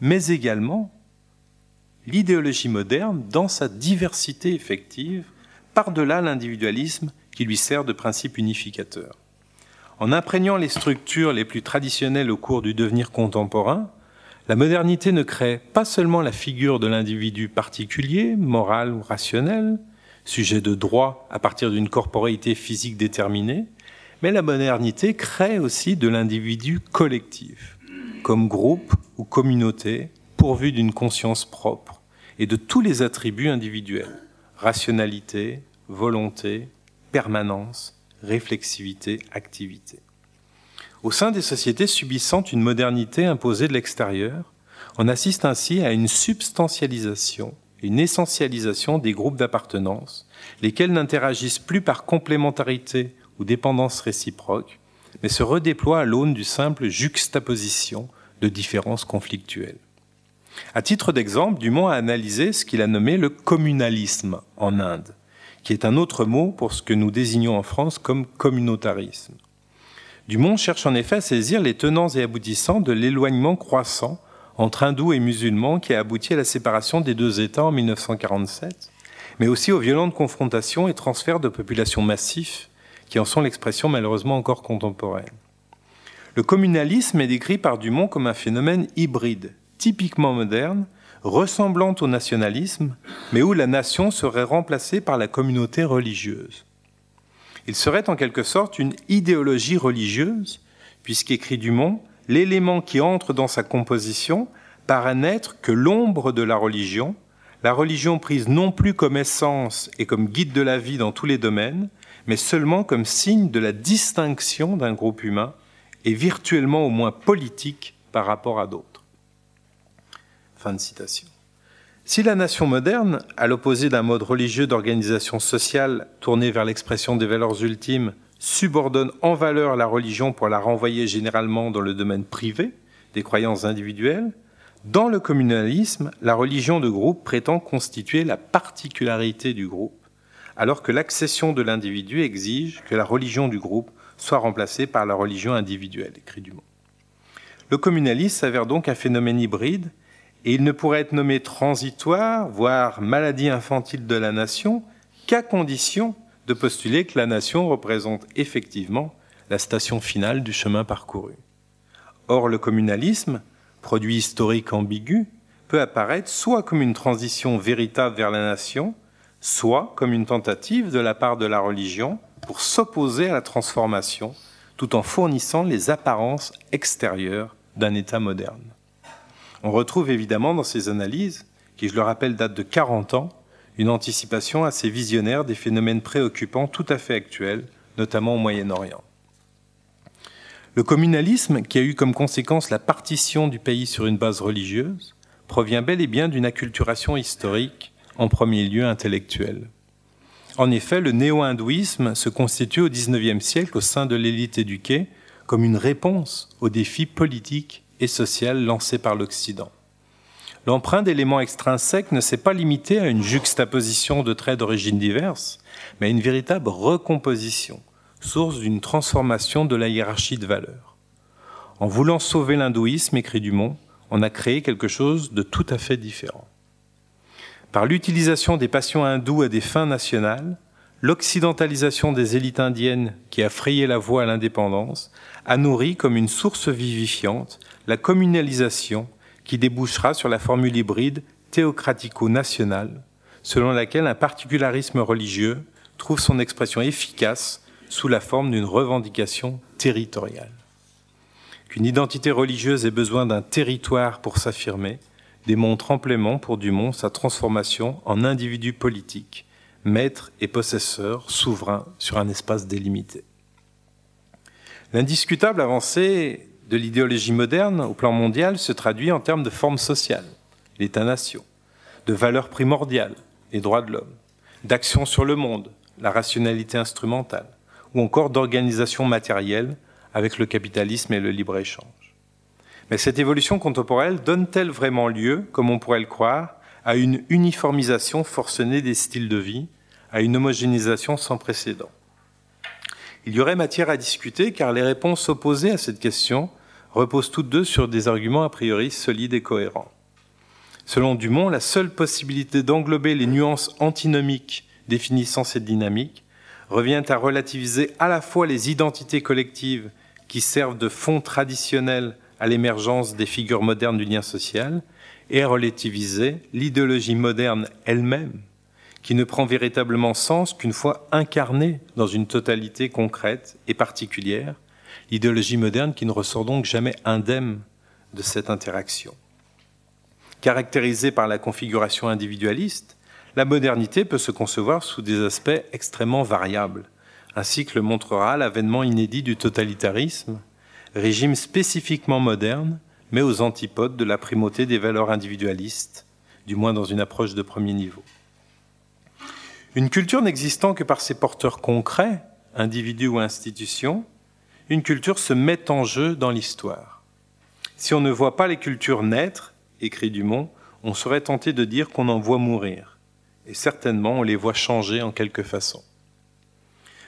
mais également l'idéologie moderne dans sa diversité effective, par-delà l'individualisme qui lui sert de principe unificateur. En imprégnant les structures les plus traditionnelles au cours du devenir contemporain, La modernité ne crée pas seulement la figure de l'individu particulier, moral ou rationnel, sujet de droit à partir d'une corporéité physique déterminée, mais la modernité crée aussi de l'individu collectif, comme groupe ou communauté pourvu d'une conscience propre et de tous les attributs individuels, rationalité, volonté, permanence, réflexivité, activité. Au sein des sociétés subissant une modernité imposée de l'extérieur, on assiste ainsi à une substantialisation, une essentialisation des groupes d'appartenance, lesquels n'interagissent plus par complémentarité ou dépendance réciproque, mais se redéploient à l'aune du simple juxtaposition de différences conflictuelles. À titre d'exemple, Dumont a analysé ce qu'il a nommé le communalisme en Inde, qui est un autre mot pour ce que nous désignons en France comme communautarisme. Dumont cherche en effet à saisir les tenants et aboutissants de l'éloignement croissant entre hindous et musulmans qui a abouti à la séparation des deux États en 1947, mais aussi aux violentes confrontations et transferts de populations massifs qui en sont l'expression malheureusement encore contemporaine. Le communalisme est décrit par Dumont comme un phénomène hybride, typiquement moderne, ressemblant au nationalisme, mais où la nation serait remplacée par la communauté religieuse. Il serait en quelque sorte une idéologie religieuse, puisqu'écrit Dumont, l'élément qui entre dans sa composition paraît n'être que l'ombre de la religion, la religion prise non plus comme essence et comme guide de la vie dans tous les domaines, mais seulement comme signe de la distinction d'un groupe humain et virtuellement au moins politique par rapport à d'autres. Si la nation moderne, à l'opposé d'un mode religieux d'organisation sociale tourné vers l'expression des valeurs ultimes, subordonne en valeur la religion pour la renvoyer généralement dans le domaine privé des croyances individuelles, dans le communalisme, la religion de groupe prétend constituer la particularité du groupe, alors que l'accession de l'individu exige que la religion du groupe soit remplacée par la religion individuelle, écrit Dumont. Le communalisme s'avère donc un phénomène hybride et il ne pourrait être nommé transitoire, voire maladie infantile de la nation, qu'à condition de postuler que la nation représente effectivement la station finale du chemin parcouru. Or, le communalisme, produit historique ambigu, peut apparaître soit comme une transition véritable vers la nation, soit comme une tentative de la part de la religion pour s'opposer à la transformation tout en fournissant les apparences extérieures d'un État moderne. On retrouve évidemment dans ces analyses, qui je le rappelle datent de 40 ans, une anticipation assez visionnaire des phénomènes préoccupants tout à fait actuels, notamment au Moyen-Orient. Le communalisme, qui a eu comme conséquence la partition du pays sur une base religieuse, provient bel et bien d'une acculturation historique, en premier lieu intellectuelle. En effet, le néo-hindouisme se constitue au XIXe siècle au sein de l'élite éduquée comme une réponse aux défis politiques et sociale lancée par l'Occident. L'emprunt d'éléments extrinsèques ne s'est pas limité à une juxtaposition de traits d'origine diverses, mais à une véritable recomposition, source d'une transformation de la hiérarchie de valeurs. En voulant sauver l'hindouisme, écrit Dumont, on a créé quelque chose de tout à fait différent. Par l'utilisation des passions hindoues à des fins nationales, l'occidentalisation des élites indiennes qui a frayé la voie à l'indépendance a nourri comme une source vivifiante la communalisation qui débouchera sur la formule hybride théocratico-nationale, selon laquelle un particularisme religieux trouve son expression efficace sous la forme d'une revendication territoriale. Qu'une identité religieuse ait besoin d'un territoire pour s'affirmer démontre amplement pour Dumont sa transformation en individu politique, maître et possesseur souverain sur un espace délimité. L'indiscutable avancée de l'idéologie moderne au plan mondial se traduit en termes de forme sociale, l'État-nation, de valeurs primordiales, les droits de l'homme, d'action sur le monde, la rationalité instrumentale, ou encore d'organisation matérielle avec le capitalisme et le libre-échange. Mais cette évolution contemporaine donne-t-elle vraiment lieu, comme on pourrait le croire, à une uniformisation forcenée des styles de vie, à une homogénéisation sans précédent? Il y aurait matière à discuter car les réponses opposées à cette question reposent toutes deux sur des arguments a priori solides et cohérents. Selon Dumont, la seule possibilité d'englober les nuances antinomiques définissant cette dynamique revient à relativiser à la fois les identités collectives qui servent de fond traditionnel à l'émergence des figures modernes du lien social et à relativiser l'idéologie moderne elle-même, qui ne prend véritablement sens qu'une fois incarnée dans une totalité concrète et particulière, l'idéologie moderne qui ne ressort donc jamais indemne de cette interaction. Caractérisée par la configuration individualiste, la modernité peut se concevoir sous des aspects extrêmement variables, ainsi que le montrera l'avènement inédit du totalitarisme, régime spécifiquement moderne, mais aux antipodes de la primauté des valeurs individualistes, du moins dans une approche de premier niveau. Une culture n'existant que par ses porteurs concrets, individus ou institutions, une culture se met en jeu dans l'histoire. Si on ne voit pas les cultures naître, écrit Dumont, on serait tenté de dire qu'on en voit mourir, et certainement on les voit changer en quelque façon.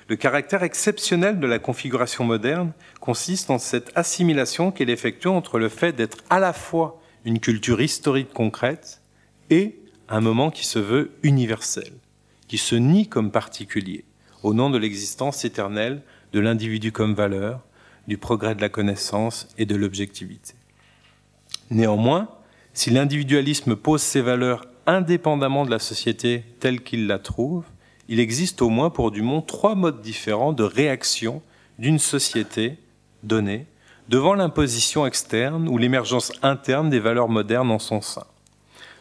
Le caractère exceptionnel de la configuration moderne consiste en cette assimilation qu'elle effectue entre le fait d'être à la fois une culture historique concrète et un moment qui se veut universel, qui se nie comme particulier, au nom de l'existence éternelle de l'individu comme valeur, du progrès de la connaissance et de l'objectivité. Néanmoins, si l'individualisme pose ses valeurs indépendamment de la société telle qu'il la trouve, il existe au moins pour Dumont trois modes différents de réaction d'une société donnée devant l'imposition externe ou l'émergence interne des valeurs modernes en son sein.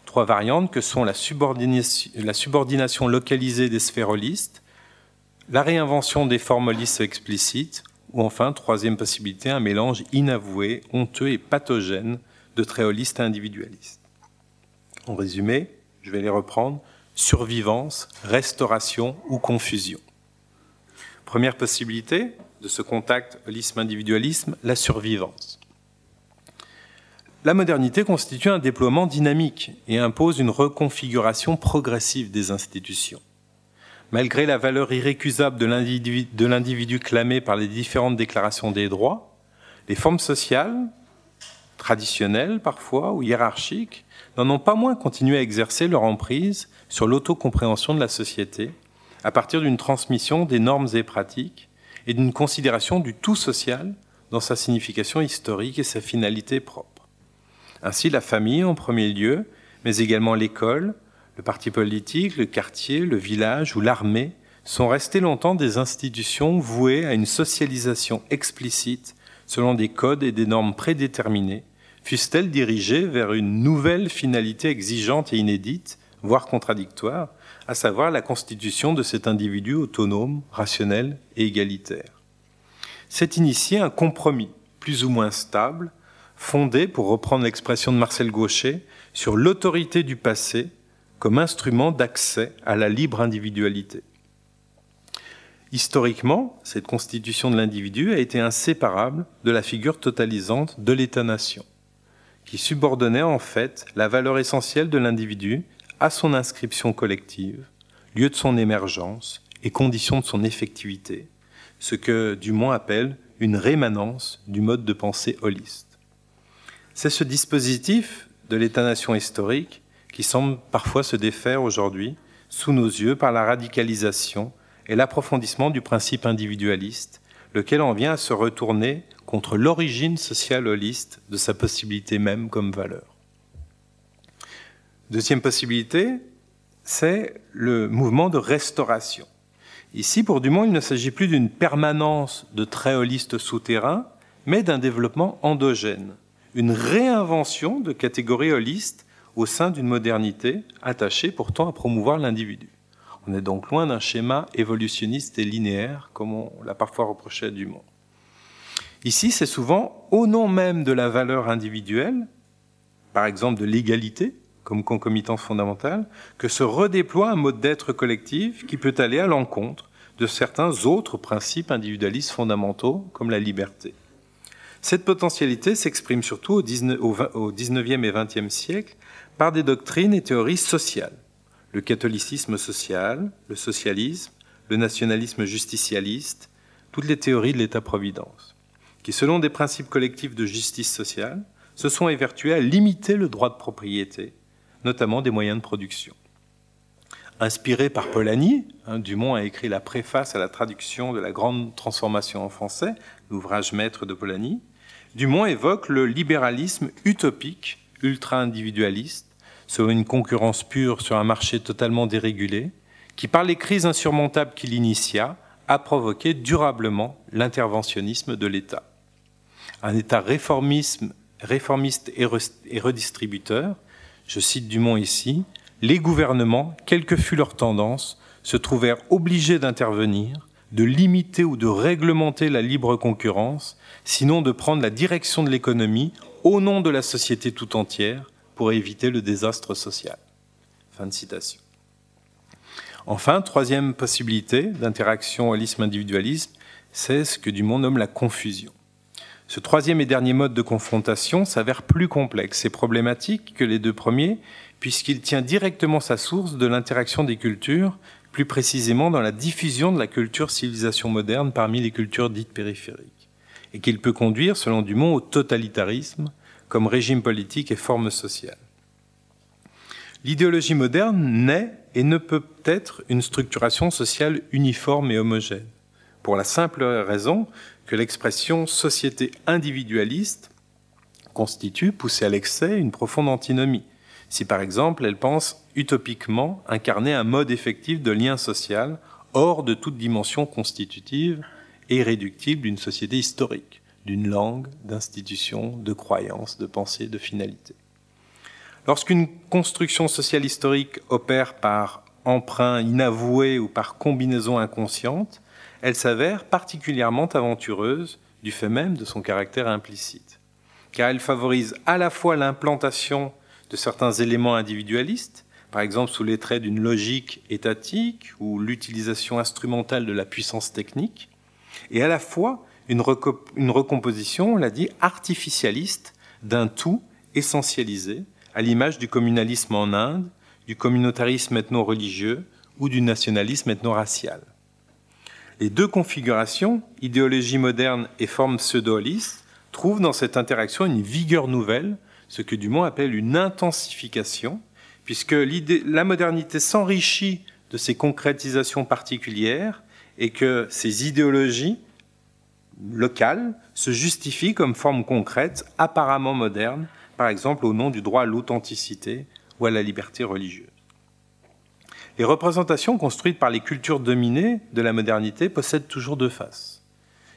Trois variantes que sont la subordination, la subordination localisée des sphérolistes, la réinvention des formes lisses explicites, ou enfin, troisième possibilité, un mélange inavoué, honteux et pathogène de traits holistes individualistes. En résumé, je vais les reprendre survivance, restauration ou confusion. Première possibilité de ce contact holisme-individualisme, la survivance. La modernité constitue un déploiement dynamique et impose une reconfiguration progressive des institutions. Malgré la valeur irrécusable de l'individu clamé par les différentes déclarations des droits, les formes sociales, traditionnelles parfois ou hiérarchiques, n'en ont pas moins continué à exercer leur emprise sur l'autocompréhension de la société à partir d'une transmission des normes et pratiques et d'une considération du tout social dans sa signification historique et sa finalité propre. Ainsi, la famille en premier lieu, mais également l'école, le parti politique, le quartier, le village ou l'armée sont restés longtemps des institutions vouées à une socialisation explicite selon des codes et des normes prédéterminés, fussent-elles dirigées vers une nouvelle finalité exigeante et inédite, voire contradictoire, à savoir la constitution de cet individu autonome, rationnel et égalitaire. C'est initié un compromis, plus ou moins stable, fondé, pour reprendre l'expression de Marcel Gaucher, sur l'autorité du passé comme instrument d'accès à la libre individualité. Historiquement, cette constitution de l'individu a été inséparable de la figure totalisante de l'État-nation, qui subordonnait en fait la valeur essentielle de l'individu à son inscription collective, lieu de son émergence et condition de son effectivité, ce que Dumont appelle une rémanence du mode de pensée holiste. C'est ce dispositif de l'État-nation historique qui semble parfois se défaire aujourd'hui sous nos yeux par la radicalisation et l'approfondissement du principe individualiste, lequel en vient à se retourner contre l'origine sociale holiste de sa possibilité même comme valeur. Deuxième possibilité, c'est le mouvement de restauration. Ici, pour Dumont, il ne s'agit plus d'une permanence de traits holistes souterrains, mais d'un développement endogène, une réinvention de catégories holistes au sein d'une modernité attachée pourtant à promouvoir l'individu. On est donc loin d'un schéma évolutionniste et linéaire, comme on l'a parfois reproché à Dumont. Ici, c'est souvent au nom même de la valeur individuelle, par exemple de l'égalité comme concomitance fondamentale, que se redéploie un mode d'être collectif qui peut aller à l'encontre de certains autres principes individualistes fondamentaux, comme la liberté. Cette potentialité s'exprime surtout au 19e et 20e siècle par des doctrines et théories sociales. Le catholicisme social, le socialisme, le nationalisme justicialiste, toutes les théories de l'État-providence, qui, selon des principes collectifs de justice sociale, se sont évertués à limiter le droit de propriété, notamment des moyens de production. Inspiré par Polanyi, hein, Dumont a écrit la préface à la traduction de la Grande Transformation en français, l'ouvrage maître de Polanyi, Dumont évoque le libéralisme utopique, ultra-individualiste, selon une concurrence pure sur un marché totalement dérégulé, qui, par les crises insurmontables qu'il initia, a provoqué durablement l'interventionnisme de l'État. Un État réformiste et redistributeur, je cite Dumont ici, les gouvernements, quelle que fût leur tendance, se trouvèrent obligés d'intervenir, de limiter ou de réglementer la libre concurrence, sinon de prendre la direction de l'économie au nom de la société tout entière pour éviter le désastre social. Fin de citation. Enfin, troisième possibilité d'interaction holisme-individualisme, c'est ce que Dumont nomme la confusion. Ce troisième et dernier mode de confrontation s'avère plus complexe et problématique que les deux premiers, puisqu'il tient directement sa source de l'interaction des cultures, plus précisément dans la diffusion de la culture civilisation moderne parmi les cultures dites périphériques, et qu'il peut conduire, selon Dumont, au totalitarisme comme régime politique et forme sociale. L'idéologie moderne naît et ne peut être une structuration sociale uniforme et homogène, pour la simple raison que l'expression société individualiste constitue, poussée à l'excès, une profonde antinomie. Si par exemple elle pense utopiquement incarner un mode effectif de lien social hors de toute dimension constitutive et réductible d'une société historique, d'une langue, d'institutions, de croyances, de pensées, de finalités. Lorsqu'une construction sociale historique opère par emprunt inavoué ou par combinaison inconsciente, elle s'avère particulièrement aventureuse du fait même de son caractère implicite, car elle favorise à la fois l'implantation de certains éléments individualistes, par exemple sous les traits d'une logique étatique ou l'utilisation instrumentale de la puissance technique, et à la fois une, recomposition, on l'a dit, artificialiste d'un tout essentialisé, à l'image du communalisme en Inde, du communautarisme ethno-religieux ou du nationalisme ethno-racial. Les deux configurations, idéologie moderne et forme pseudo-holiste, trouvent dans cette interaction une vigueur nouvelle, ce que Dumont appelle une intensification, puisque la modernité s'enrichit de ces concrétisations particulières et que ces idéologies locales se justifient comme forme concrète, apparemment moderne, par exemple au nom du droit à l'authenticité ou à la liberté religieuse. Les représentations construites par les cultures dominées de la modernité possèdent toujours deux faces.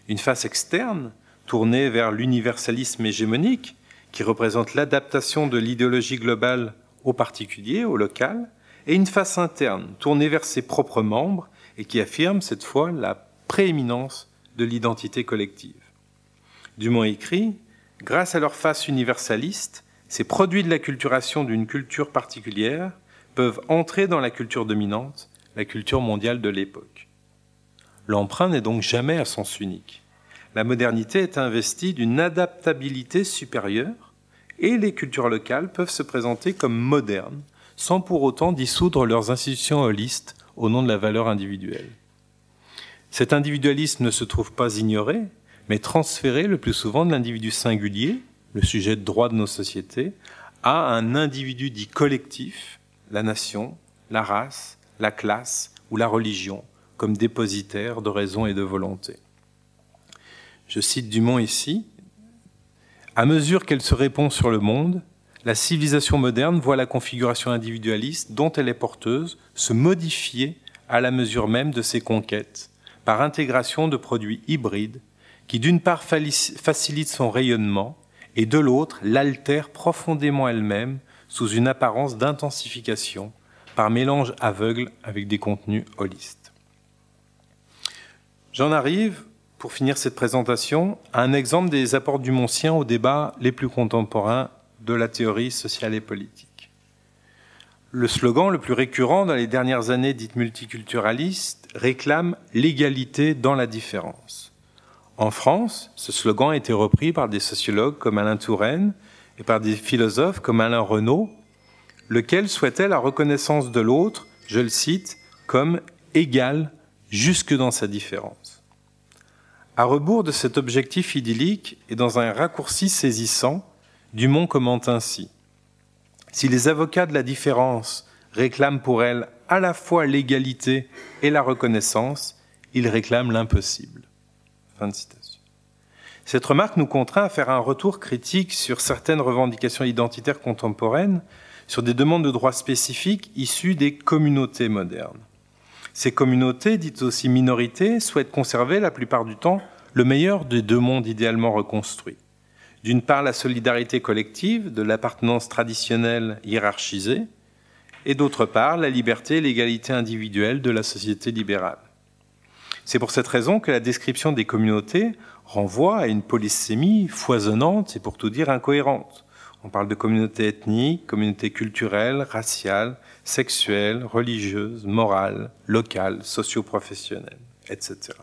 Une face externe, tournée vers l'universalisme hégémonique, qui représente l'adaptation de l'idéologie globale au particulier, au local, et une face interne, tournée vers ses propres membres et qui affirme cette fois la prééminence de l'identité collective. Dumont écrit Grâce à leur face universaliste, ces produits de la culturation d'une culture particulière peuvent entrer dans la culture dominante, la culture mondiale de l'époque. L'emprunt n'est donc jamais à sens unique. La modernité est investie d'une adaptabilité supérieure et les cultures locales peuvent se présenter comme modernes sans pour autant dissoudre leurs institutions holistes au nom de la valeur individuelle. Cet individualisme ne se trouve pas ignoré, mais transférer le plus souvent de l'individu singulier, le sujet de droit de nos sociétés, à un individu dit collectif, la nation, la race, la classe ou la religion, comme dépositaire de raison et de volonté. Je cite Dumont ici, À mesure qu'elle se répand sur le monde, la civilisation moderne voit la configuration individualiste dont elle est porteuse se modifier à la mesure même de ses conquêtes, par intégration de produits hybrides qui d'une part facilite son rayonnement et de l'autre l'altère profondément elle-même sous une apparence d'intensification par mélange aveugle avec des contenus holistes. J'en arrive, pour finir cette présentation, à un exemple des apports du Montien aux débats les plus contemporains de la théorie sociale et politique. Le slogan le plus récurrent dans les dernières années dites multiculturalistes réclame l'égalité dans la différence. En France, ce slogan a été repris par des sociologues comme Alain Touraine et par des philosophes comme Alain Renaud, lequel souhaitait la reconnaissance de l'autre, je le cite, comme égal jusque dans sa différence. À rebours de cet objectif idyllique et dans un raccourci saisissant, Dumont commente ainsi Si les avocats de la différence réclament pour elle à la fois l'égalité et la reconnaissance, ils réclament l'impossible. Cette remarque nous contraint à faire un retour critique sur certaines revendications identitaires contemporaines, sur des demandes de droits spécifiques issues des communautés modernes. Ces communautés, dites aussi minorités, souhaitent conserver la plupart du temps le meilleur des deux mondes idéalement reconstruits. D'une part, la solidarité collective de l'appartenance traditionnelle hiérarchisée, et d'autre part, la liberté et l'égalité individuelle de la société libérale. C'est pour cette raison que la description des communautés renvoie à une polysémie foisonnante et pour tout dire incohérente. On parle de communautés ethniques, communautés culturelles, raciales, sexuelles, religieuses, morales, locales, socio-professionnelles, etc.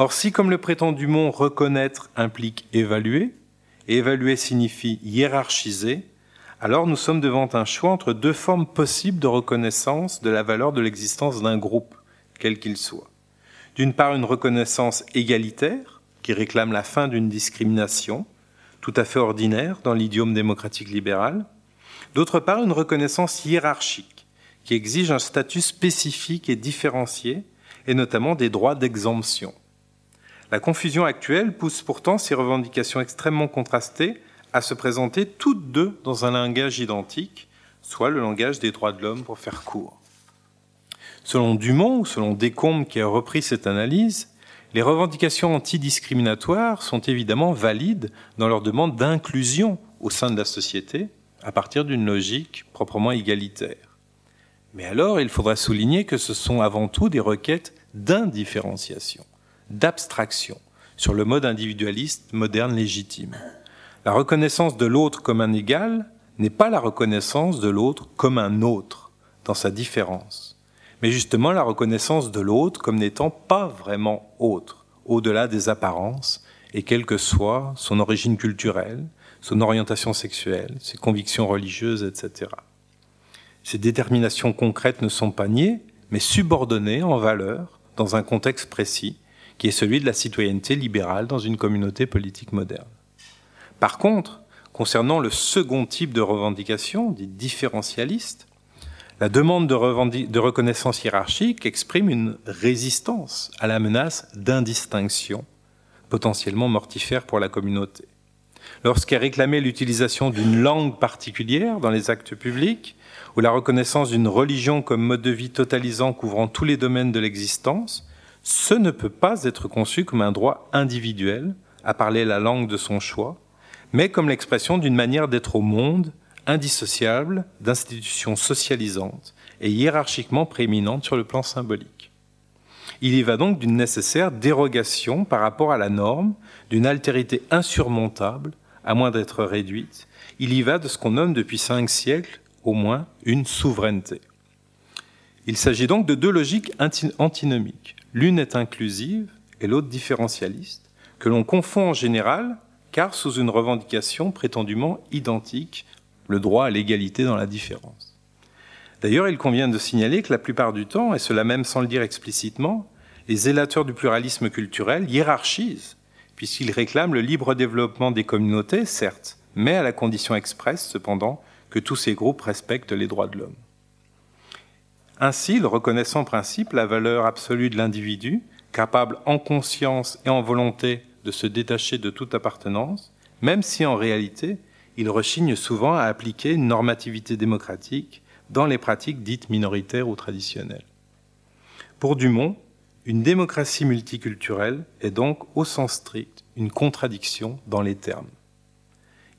Or, si, comme le prétend Dumont, reconnaître implique évaluer, et évaluer signifie hiérarchiser, alors nous sommes devant un choix entre deux formes possibles de reconnaissance de la valeur de l'existence d'un groupe, quel qu'il soit. D'une part, une reconnaissance égalitaire, qui réclame la fin d'une discrimination, tout à fait ordinaire dans l'idiome démocratique libéral. D'autre part, une reconnaissance hiérarchique, qui exige un statut spécifique et différencié, et notamment des droits d'exemption. La confusion actuelle pousse pourtant ces revendications extrêmement contrastées à se présenter toutes deux dans un langage identique, soit le langage des droits de l'homme pour faire court. Selon Dumont, ou selon Descombes qui a repris cette analyse, les revendications antidiscriminatoires sont évidemment valides dans leur demande d'inclusion au sein de la société à partir d'une logique proprement égalitaire. Mais alors, il faudra souligner que ce sont avant tout des requêtes d'indifférenciation d'abstraction sur le mode individualiste moderne légitime. La reconnaissance de l'autre comme un égal n'est pas la reconnaissance de l'autre comme un autre dans sa différence, mais justement la reconnaissance de l'autre comme n'étant pas vraiment autre, au-delà des apparences, et quelle que soit son origine culturelle, son orientation sexuelle, ses convictions religieuses, etc. Ces déterminations concrètes ne sont pas niées, mais subordonnées en valeur dans un contexte précis qui est celui de la citoyenneté libérale dans une communauté politique moderne. Par contre, concernant le second type de revendication, dit différentialiste, la demande de, reconnaissance hiérarchique exprime une résistance à la menace d'indistinction, potentiellement mortifère pour la communauté. Lorsqu'est réclamée l'utilisation d'une langue particulière dans les actes publics, ou la reconnaissance d'une religion comme mode de vie totalisant couvrant tous les domaines de l'existence, ce ne peut pas être conçu comme un droit individuel à parler la langue de son choix, mais comme l'expression d'une manière d'être au monde indissociable d'institutions socialisantes et hiérarchiquement prééminentes sur le plan symbolique. Il y va donc d'une nécessaire dérogation par rapport à la norme, d'une altérité insurmontable, à moins d'être réduite. Il y va de ce qu'on nomme depuis cinq siècles, au moins, une souveraineté. Il s'agit donc de deux logiques antinomiques. L'une est inclusive et l'autre différentialiste, que l'on confond en général car sous une revendication prétendument identique, le droit à l'égalité dans la différence. D'ailleurs, il convient de signaler que la plupart du temps, et cela même sans le dire explicitement, les zélateurs du pluralisme culturel hiérarchisent, puisqu'ils réclament le libre développement des communautés, certes, mais à la condition expresse, cependant, que tous ces groupes respectent les droits de l'homme. Ainsi, il reconnaît en principe la valeur absolue de l'individu, capable en conscience et en volonté de se détacher de toute appartenance, même si en réalité, il rechigne souvent à appliquer une normativité démocratique dans les pratiques dites minoritaires ou traditionnelles. Pour Dumont, une démocratie multiculturelle est donc, au sens strict, une contradiction dans les termes.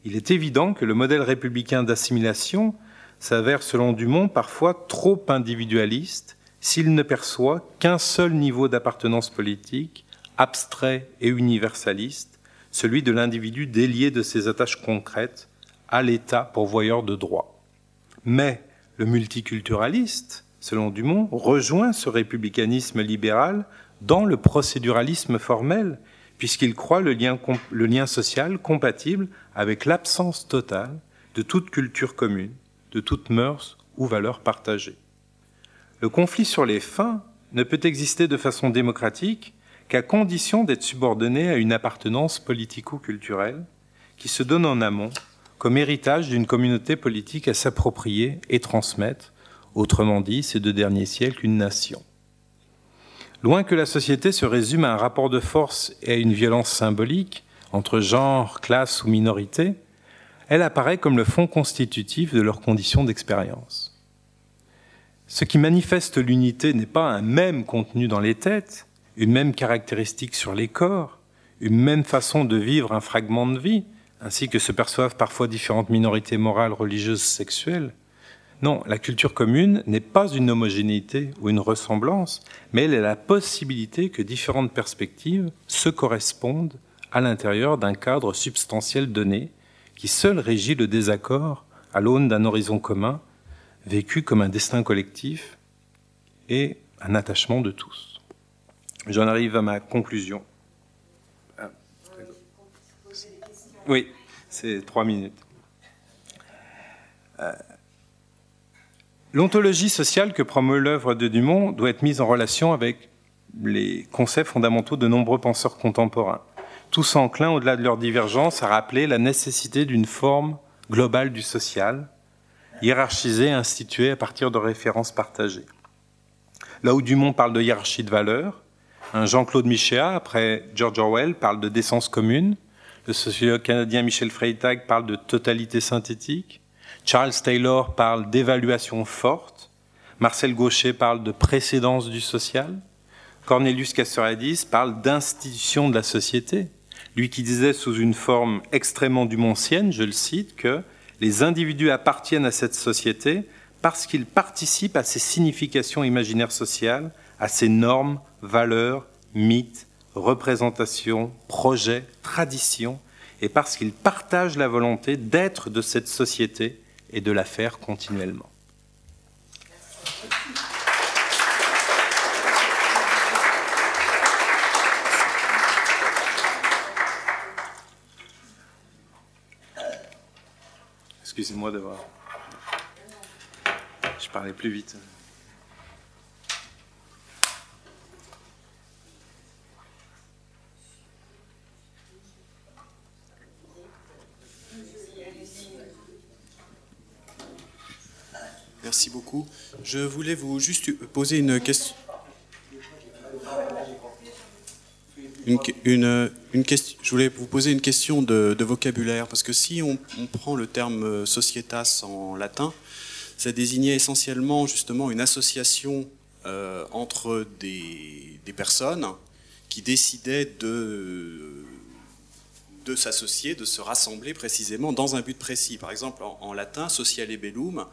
Il est évident que le modèle républicain d'assimilation s'avère, selon Dumont, parfois trop individualiste s'il ne perçoit qu'un seul niveau d'appartenance politique, abstrait et universaliste, celui de l'individu délié de ses attaches concrètes à l'État pourvoyeur de droit. Mais le multiculturaliste, selon Dumont, rejoint ce républicanisme libéral dans le procéduralisme formel, puisqu'il croit le lien, le lien social compatible avec l'absence totale de toute culture commune, de toutes mœurs ou valeurs partagées. Le conflit sur les fins ne peut exister de façon démocratique qu'à condition d'être subordonné à une appartenance politico-culturelle qui se donne en amont comme héritage d'une communauté politique à s'approprier et transmettre, autrement dit, ces deux derniers siècles, une nation. Loin que la société se résume à un rapport de force et à une violence symbolique entre genre, classe ou minorité, elle apparaît comme le fond constitutif de leurs conditions d'expérience. Ce qui manifeste l'unité n'est pas un même contenu dans les têtes, une même caractéristique sur les corps, une même façon de vivre un fragment de vie, ainsi que se perçoivent parfois différentes minorités morales, religieuses, sexuelles. Non, la culture commune n'est pas une homogénéité ou une ressemblance, mais elle est la possibilité que différentes perspectives se correspondent à l'intérieur d'un cadre substantiel donné, qui seul régit le désaccord à l'aune d'un horizon commun, vécu comme un destin collectif et un attachement de tous. J'en arrive à ma conclusion. Oui, c'est trois minutes. Euh, l'ontologie sociale que promeut l'œuvre de Dumont doit être mise en relation avec les concepts fondamentaux de nombreux penseurs contemporains, tous enclins, au-delà de leurs divergences, à rappeler la nécessité d'une forme globale du social, hiérarchisée, instituée à partir de références partagées. Là où Dumont parle de hiérarchie de valeurs, Jean-Claude Michéa, après George Orwell, parle de décence commune, le sociologue canadien Michel Freytag parle de totalité synthétique. Charles Taylor parle d'évaluation forte. Marcel Gaucher parle de précédence du social. Cornelius Castoriadis parle d'institution de la société. Lui qui disait sous une forme extrêmement dumontienne, je le cite, que les individus appartiennent à cette société parce qu'ils participent à ses significations imaginaires sociales, à ses normes, valeurs, mythes, représentation, projet, tradition, et parce qu'ils partagent la volonté d'être de cette société et de la faire continuellement. Excusez-moi d'avoir... Je parlais plus vite. Merci beaucoup. Je voulais vous juste poser une question. Je voulais vous poser une question de, vocabulaire, parce que si on, prend le terme societas en latin, ça désignait essentiellement justement une association euh, entre des, personnes qui décidaient de, s'associer, de se rassembler précisément dans un but précis. Par exemple, en, en latin, sociale bellum,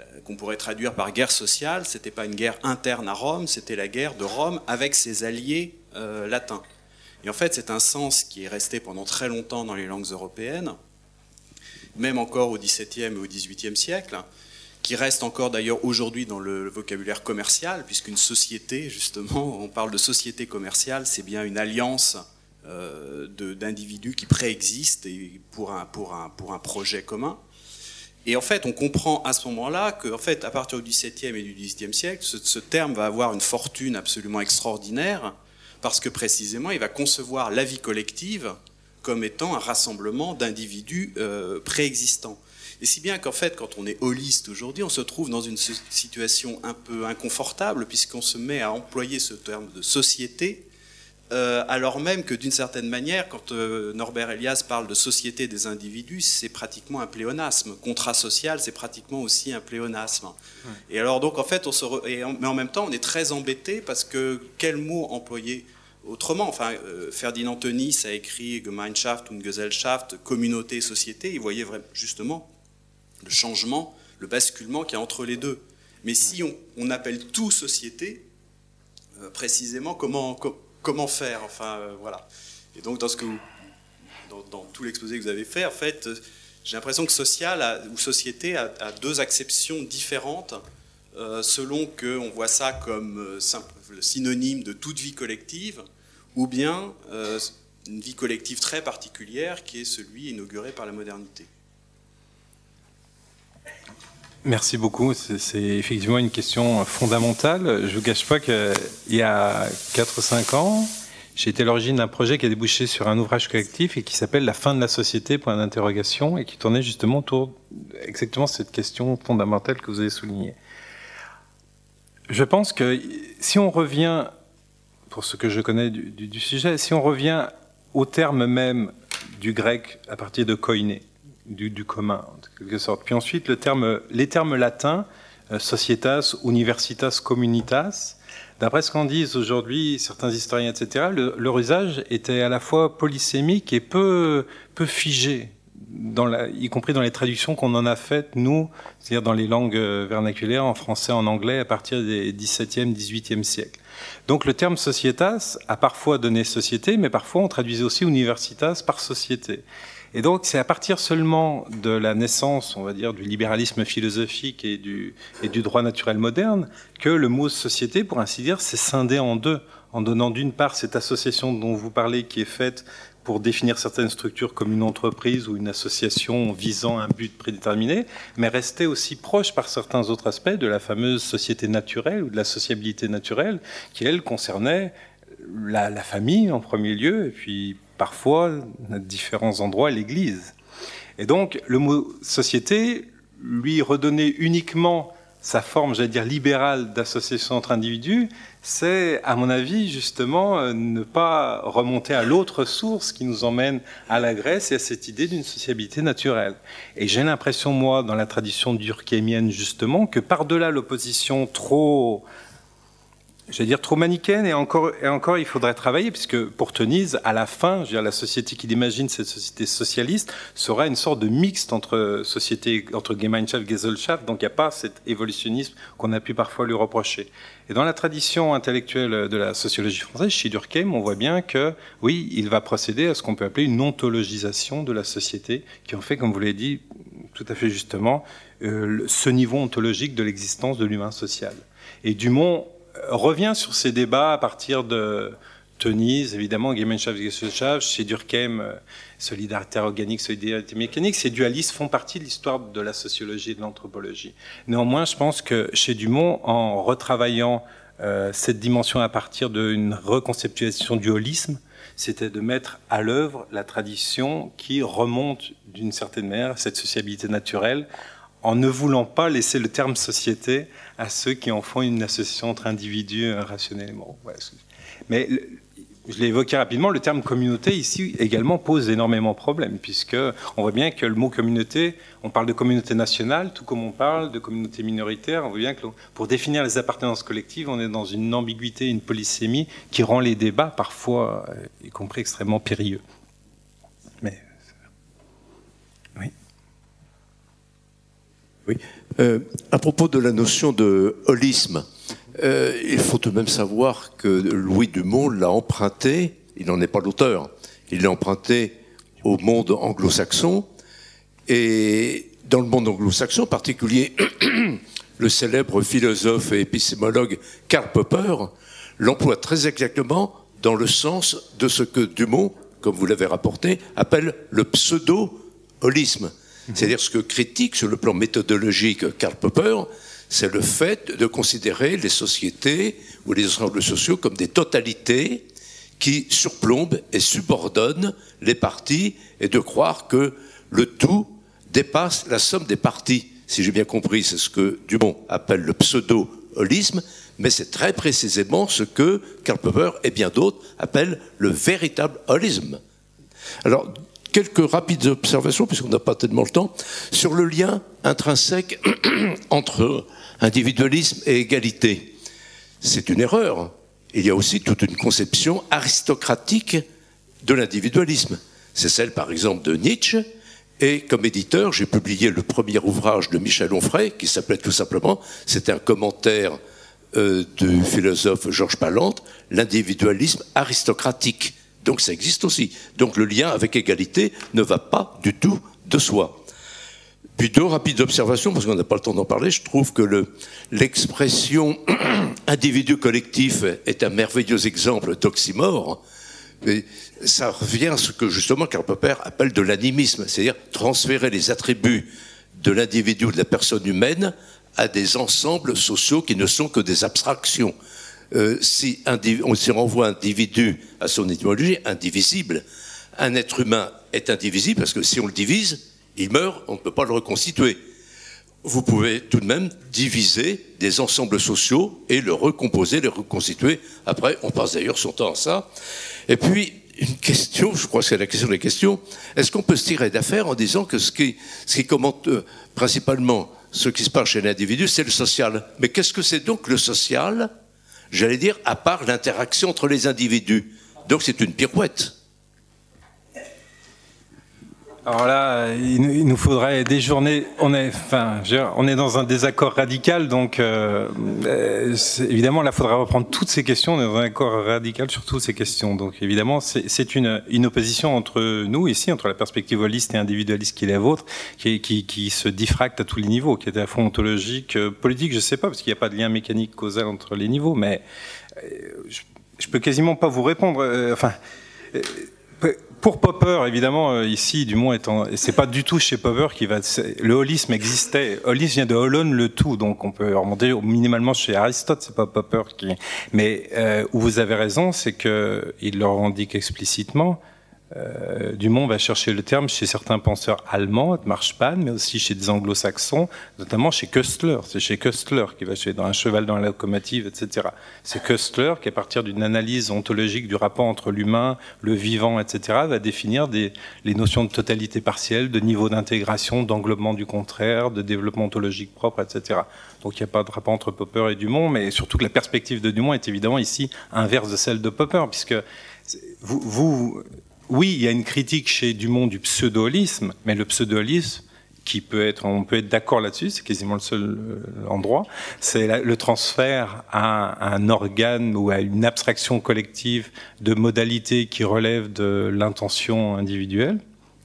euh, qu'on pourrait traduire par guerre sociale, c'était pas une guerre interne à Rome, c'était la guerre de Rome avec ses alliés euh, latins. Et en fait, c'est un sens qui est resté pendant très longtemps dans les langues européennes, même encore au XVIIe et au XVIIIe siècle, qui reste encore d'ailleurs aujourd'hui dans le vocabulaire commercial, puisqu'une société, justement, on parle de société commerciale, c'est bien une alliance euh, d'individus qui préexistent pour un, projet commun. Et en fait, on comprend à ce moment-là qu'en fait, à partir du XVIIe et du XVIIIe siècle, ce, terme va avoir une fortune absolument extraordinaire, parce que précisément, il va concevoir la vie collective comme étant un rassemblement d'individus euh, préexistants. Et si bien qu'en fait, quand on est holiste aujourd'hui, on se trouve dans une situation un peu inconfortable, puisqu'on se met à employer ce terme de société euh, alors même que d'une certaine manière, quand euh, Norbert Elias parle de société des individus, c'est pratiquement un pléonasme. Contrat social, c'est pratiquement aussi un pléonasme. Et alors donc en fait, on se mais en même temps, on est très embêté parce que quel mot employer autrement? Enfin, euh, Ferdinand Tönnies a écrit Gemeinschaft und Gesellschaft, communauté, société. Il voyait vraiment, justement le changement, le basculement qu'il y a entre les deux. Mais si on, appelle tout société, précisément, comment, comment faire Enfin, euh, voilà. Et donc, dans, tout l'exposé que vous avez fait, en fait, euh, j'ai l'impression que social ou société a, deux acceptions différentes euh, selon qu'on voit ça comme le synonyme de toute vie collective ou bien une vie collective très particulière qui est celui inauguré par la modernité. Merci beaucoup. C'est effectivement une question fondamentale. Je ne vous cache pas qu'il y a 4 ou 5 ans, j'ai été l'origine d'un projet qui a débouché sur un ouvrage collectif et qui s'appelle La fin de la société, point d'interrogation, et qui tournait justement autour exactement cette question fondamentale que vous avez soulignée. Je pense que si on revient pour ce que je connais du, sujet. Si on revient au terme même du grec à partir de koiné, du, commun, quelque sorte, puis ensuite le terme, les termes latins, euh, societas, universitas, communitas, D'après ce qu'en disent aujourd'hui certains historiens, etc., leur usage était à la fois polysémique et peu, peu figé y compris dans les traductions qu'on en a faites, nous, c'est-à-dire dans les langues euh, vernaculaires, en français, en anglais, à partir des 17e, 18e siècles. Donc le terme societas a parfois donné société, mais parfois on traduisait aussi universitas par société. Et donc c'est à partir seulement de la naissance, on va dire, du libéralisme philosophique et du, droit naturel moderne que le mot société, pour ainsi dire, s'est scindé en deux, en donnant d'une part cette association dont vous parlez qui est faite pour définir certaines structures comme une entreprise ou une association visant un but prédéterminé, mais rester aussi proche par certains autres aspects de la fameuse société naturelle ou de la sociabilité naturelle, qui, elle, concernait la, famille en premier lieu, et puis parfois, à différents endroits, l'Église. Et donc, le mot société lui redonnait uniquement sa forme, j'allais dire, libérale d'association entre individus, c'est, à mon avis, justement, euh, ne pas remonter à l'autre source qui nous emmène à la Grèce et à cette idée d'une sociabilité naturelle. Et j'ai l'impression, moi, dans la tradition durkheimienne, justement, que par-delà l'opposition trop J'allais dire trop manichéenne et encore, et encore il faudrait travailler puisque pour Tenise, à la fin, je veux dire, la société qu'il imagine, cette société socialiste, sera une sorte de mixte entre société, entre Gemeinschaft, Gesellschaft, donc il n'y a pas cet évolutionnisme qu'on a pu parfois lui reprocher. Et dans la tradition intellectuelle de la sociologie française, chez Durkheim, on voit bien que, oui, il va procéder à ce qu'on peut appeler une ontologisation de la société, qui en fait, comme vous l'avez dit tout à fait justement, euh, ce niveau ontologique de l'existence de l'humain social. Et Dumont revient sur ces débats à partir de Tenise, évidemment, Gemeinschaft, chez Durkheim, euh, solidarité organique, solidarité mécanique. Ces dualistes font partie de l'histoire de la sociologie et de l'anthropologie. Néanmoins, je pense que chez Dumont, en retravaillant euh, cette dimension à partir d'une reconceptualisation du holisme, c'était de mettre à l'œuvre la tradition qui remonte d'une certaine manière à cette sociabilité naturelle en ne voulant pas laisser le terme société à ceux qui en font une association entre individus rationnellement. Mais je l'ai évoqué rapidement, le terme communauté ici également pose énormément de problèmes, puisque on voit bien que le mot communauté, on parle de communauté nationale, tout comme on parle de communauté minoritaire. On voit bien que pour définir les appartenances collectives, on est dans une ambiguïté, une polysémie qui rend les débats parfois, euh, y compris extrêmement périlleux. Oui. Euh, à propos de la notion de holisme, euh, il faut tout de même savoir que Louis Dumont l'a emprunté, il n'en est pas l'auteur, il l'a emprunté au monde anglo-saxon, et dans le monde anglo-saxon en particulier, le célèbre philosophe et épistémologue Karl Popper l'emploie très exactement dans le sens de ce que Dumont, comme vous l'avez rapporté, appelle le pseudo-holisme. C'est-à-dire ce que critique sur le plan méthodologique Karl Popper, c'est le fait de considérer les sociétés ou les ensembles sociaux comme des totalités qui surplombent et subordonnent les parties et de croire que le tout dépasse la somme des parties. Si j'ai bien compris, c'est ce que Dumont appelle le pseudo-holisme, mais c'est très précisément ce que Karl Popper et bien d'autres appellent le véritable holisme. Alors, quelques rapides observations, puisqu'on n'a pas tellement le temps, sur le lien intrinsèque entre individualisme et égalité. C'est une erreur. Il y a aussi toute une conception aristocratique de l'individualisme. C'est celle, par exemple, de Nietzsche. Et comme éditeur, j'ai publié le premier ouvrage de Michel Onfray, qui s'appelait tout simplement, c'était un commentaire euh, du philosophe Georges Palante, l'individualisme aristocratique. Donc ça existe aussi. Donc le lien avec égalité ne va pas du tout de soi. Puis deux rapides observations, parce qu'on n'a pas le temps d'en parler. Je trouve que l'expression individu collectif est un merveilleux exemple d'oxymore. Ça revient à ce que justement Karl Popper appelle de l'animisme, c'est-à-dire transférer les attributs de l'individu, de la personne humaine, à des ensembles sociaux qui ne sont que des abstractions. Euh, si on s'y renvoie individu à son étymologie, indivisible, un être humain est indivisible parce que si on le divise, il meurt, on ne peut pas le reconstituer. vous pouvez tout de même diviser des ensembles sociaux et le recomposer, les reconstituer. Après, on passe d'ailleurs son temps à ça. Et puis, une question, je crois que c'est la question des questions, est-ce qu'on peut se tirer d'affaire en disant que ce qui, ce qui commente euh, principalement ce qui se passe chez l'individu, c'est le social? Mais qu'est-ce que c'est donc le social? J'allais dire, à part l'interaction entre les individus. Donc c'est une pirouette. Alors là, il nous faudrait des journées. On est, enfin, on est dans un désaccord radical, donc euh, évidemment, là, il faudra reprendre toutes ces questions. On est dans un accord radical sur toutes ces questions. Donc évidemment, c'est une, une, opposition entre nous ici, entre la perspective holiste et individualiste qui est la vôtre, qui, qui, qui, se diffracte à tous les niveaux, qui est à la ontologique, euh, politique, je sais pas, parce qu'il n'y a pas de lien mécanique causal entre les niveaux, mais euh, je, je peux quasiment pas vous répondre. enfin pour Popper, évidemment, euh, ici, Dumont étant, c'est pas du tout chez Popper qui va. Le holisme existait. Holisme vient de holon le tout, donc on peut remonter minimalement chez Aristote. C'est pas Popper qui. Mais euh, où vous avez raison, c'est que il le revendique explicitement. Euh, Dumont va chercher le terme chez certains penseurs allemands, Marchpan, mais aussi chez des anglo-saxons, notamment chez Köstler. C'est chez Köstler qui va chez dans un cheval dans la locomotive, etc. C'est Köstler qui, à partir d'une analyse ontologique du rapport entre l'humain, le vivant, etc., va définir des, les notions de totalité partielle, de niveau d'intégration, d'englobement du contraire, de développement ontologique propre, etc. Donc il n'y a pas de rapport entre Popper et Dumont, mais surtout que la perspective de Dumont est évidemment ici inverse de celle de Popper, puisque vous, vous oui, il y a une critique chez Dumont du pseudo-holisme, mais le pseudo-holisme, qui peut être, on peut être d'accord là-dessus, c'est quasiment le seul euh, endroit, c'est le transfert à un organe ou à une abstraction collective de modalités qui relèvent de l'intention individuelle.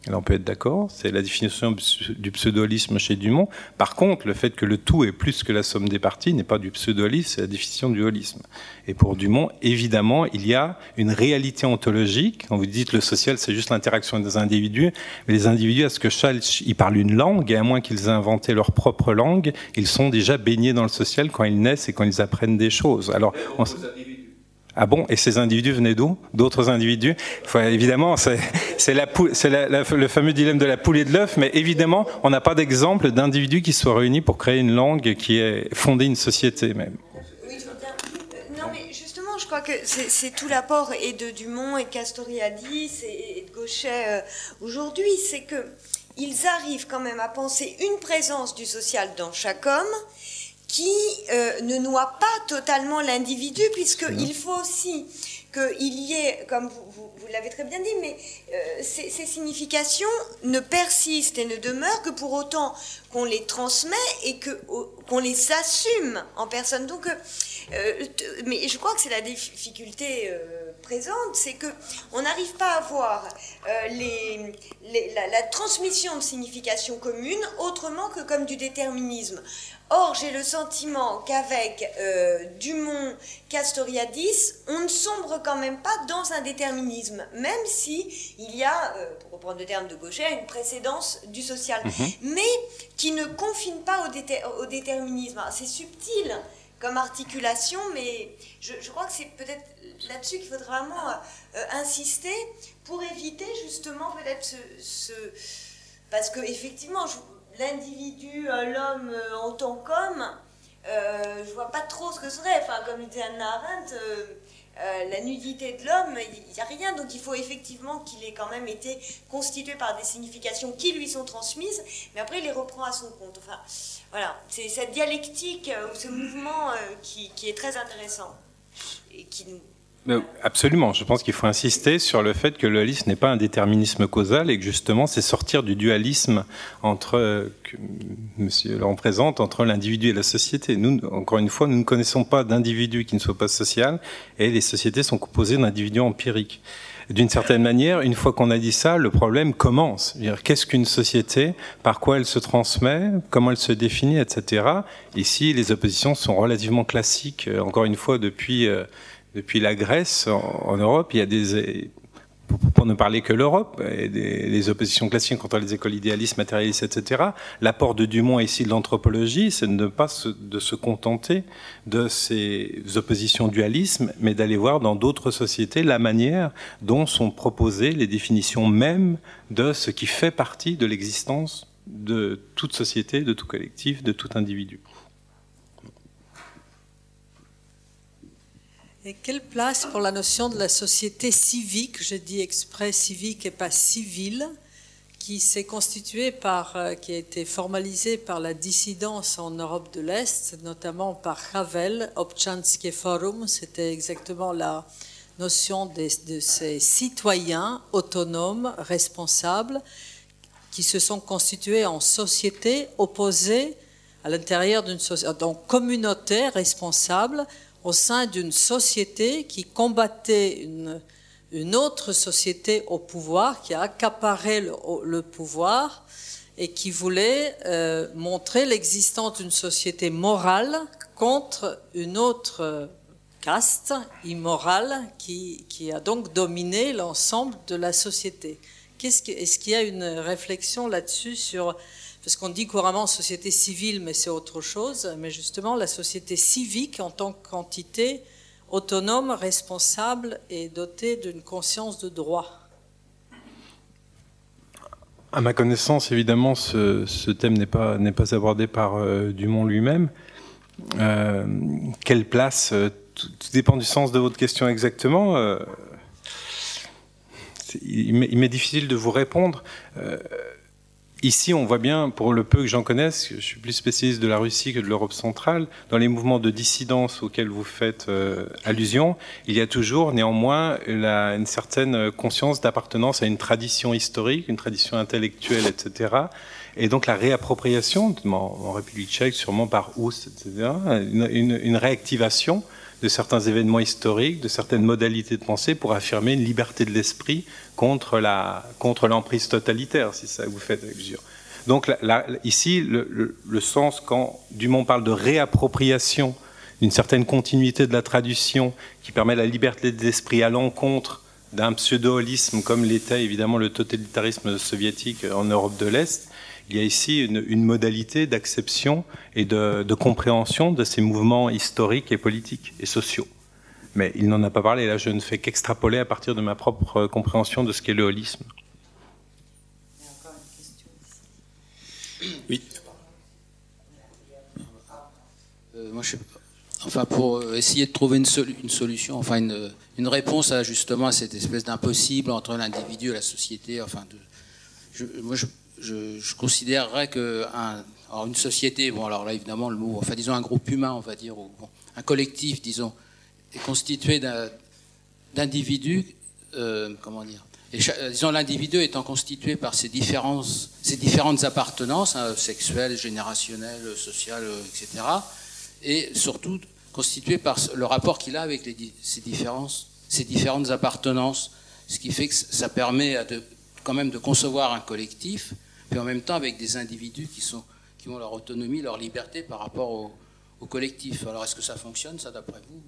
Là, on peut être d'accord, c'est la définition du pseudolisme chez Dumont. Par contre, le fait que le tout est plus que la somme des parties n'est pas du pseudolisme, c'est la définition du holisme. Et pour Dumont, évidemment, il y a une réalité ontologique. Quand vous dites le social, c'est juste l'interaction des individus, mais les individus, à ce que Charles, ils parlent une langue, et à moins qu'ils aient inventé leur propre langue, ils sont déjà baignés dans le social quand ils naissent et quand ils apprennent des choses. Alors. Ah bon Et ces individus venaient d'où? D'autres individus? Évidemment, c'est le fameux dilemme de la poule et de l'œuf, mais évidemment, on n'a pas d'exemple d'individus qui soient réunis pour créer une langue qui ait fondé une société même. Justement, je crois que c'est tout l'apport de Dumont et de Castoriadis et de Gauchet euh, aujourd'hui, c'est que ils arrivent quand même à penser une présence du social dans chaque homme qui euh, ne noie pas totalement l'individu, puisqu'il faut aussi qu'il y ait, comme vous, l'avez très bien dit, mais euh, ces, significations ne persistent et ne demeurent que pour autant qu'on les transmet et que, qu'on les assume en personne. Donc, euh, mais je crois que c'est la difficulté présente, c'est que on n'arrive pas à voir les, la, la, transmission de significations communes autrement que comme du déterminisme. Or, j'ai le sentiment qu'avec euh, Dumont, Castoriadis, on ne sombre quand même pas dans un déterminisme, même si il y a, euh, pour reprendre le terme de Gauchet, une précédence du social, mhm. mais qui ne confine pas au, déterminisme. C'est subtil comme articulation, mais je, crois que c'est peut-être là-dessus qu'il faudra vraiment euh, insister pour éviter justement peut-être ce, ce, parce que effectivement, l'individu, euh, l'homme euh, en tant qu'homme, euh, je vois pas trop ce que ce serait. Enfin, comme disait Anna Arendt, la nudité de l'homme, il n'y a rien. Donc il faut effectivement qu'il ait quand même été constitué par des significations qui lui sont transmises, mais après il les reprend à son compte. Enfin, voilà, c'est cette dialectique ou ce mouvement qui, qui, est très intéressant et qui nous Absolument. Je pense qu'il faut insister sur le fait que le holisme n'est pas un déterminisme causal et que justement c'est sortir du dualisme entre, que Monsieur le représente, entre l'individu et la société. Nous, encore une fois, nous ne connaissons pas d'individu qui ne soit pas social et les sociétés sont composées d'individus empiriques. D'une certaine manière, une fois qu'on a dit ça, le problème commence. Qu'est-ce qu'une société Par quoi elle se transmet Comment elle se définit, etc. Ici, les oppositions sont relativement classiques. Euh, encore une fois, depuis euh, depuis la Grèce, en, Europe, il y a des, pour ne parler que l'Europe, des, oppositions classiques contre les écoles idéalistes, matérialistes, etc. L'apport de Dumont ici de l'anthropologie, c'est de ne pas se, se contenter de ces oppositions dualisme, mais d'aller voir dans d'autres sociétés la manière dont sont proposées les définitions mêmes de ce qui fait partie de l'existence de toute société, de tout collectif, de tout individu. Et quelle place pour la notion de la société civique, je dis exprès civique et pas civile, qui s'est constituée par, euh, qui a été formalisée par la dissidence en Europe de l'Est, notamment par Havel, Obchansky Forum, c'était exactement la notion de ces citoyens autonomes, responsables, qui se sont constitués en société opposée à l'intérieur d'une société, donc communautaire, responsable, au sein d'une société qui combattait une, autre société au pouvoir, qui a accaparé le, pouvoir et qui voulait euh, montrer l'existence d'une société morale contre une autre caste immorale qui, a donc dominé l'ensemble de la société. Est-ce qu'il y a une réflexion là-dessus sur parce qu'on dit couramment société civile, mais c'est autre chose, mais justement la société civique en tant qu'entité autonome, responsable et dotée d'une conscience de droit. À ma connaissance, évidemment, ce, thème n'est pas, pas abordé par euh, Dumont lui-même. Euh, quelle place euh, tout, dépend du sens de votre question exactement. il m'est difficile de vous répondre. Ici, on voit bien, pour le peu que j'en connaisse, je suis plus spécialiste de la Russie que de l'Europe centrale, dans les mouvements de dissidence auxquels vous faites euh, allusion, il y a toujours néanmoins une certaine conscience d'appartenance à une tradition historique, une tradition intellectuelle, etc. Et donc la réappropriation, en, République tchèque, sûrement par Oust, etc., une réactivation de certains événements historiques, de certaines modalités de pensée pour affirmer une liberté de l'esprit contre la contre l'emprise totalitaire, si ça vous fait mesure. Donc ici, le, le, sens quand Dumont parle de réappropriation d'une certaine continuité de la tradition qui permet la liberté de l'esprit à l'encontre d'un pseudo-holisme comme l'était évidemment le totalitarisme soviétique en Europe de l'Est, il y a ici une, modalité d'acception et de, compréhension de ces mouvements historiques et politiques et sociaux. Mais il n'en a pas parlé, là je ne fais qu'extrapoler à partir de ma propre compréhension de ce qu'est le holisme. Oui. Euh, moi, je, enfin, pour essayer de trouver une, une solution, enfin une, une, réponse à justement à cette espèce d'impossible entre l'individu et la société. Enfin, de, je, moi, je, je, considérerais que société, bon alors là évidemment le mot, enfin disons un groupe humain, on va dire, un collectif, disons, est constitué d'individus, euh, comment dire, et, disons l'individu étant constitué par ses différences, ses différentes appartenances hein, sexuelles, générationnelles, sociales, etc. Et surtout constitué par le rapport qu'il a avec les, ces différences, ces différentes appartenances, ce qui fait que ça permet quand même de concevoir un collectif puis en même temps avec des individus qui, sont, qui ont leur autonomie, leur liberté par rapport au, collectif. Alors est-ce que ça fonctionne, ça, d'après vous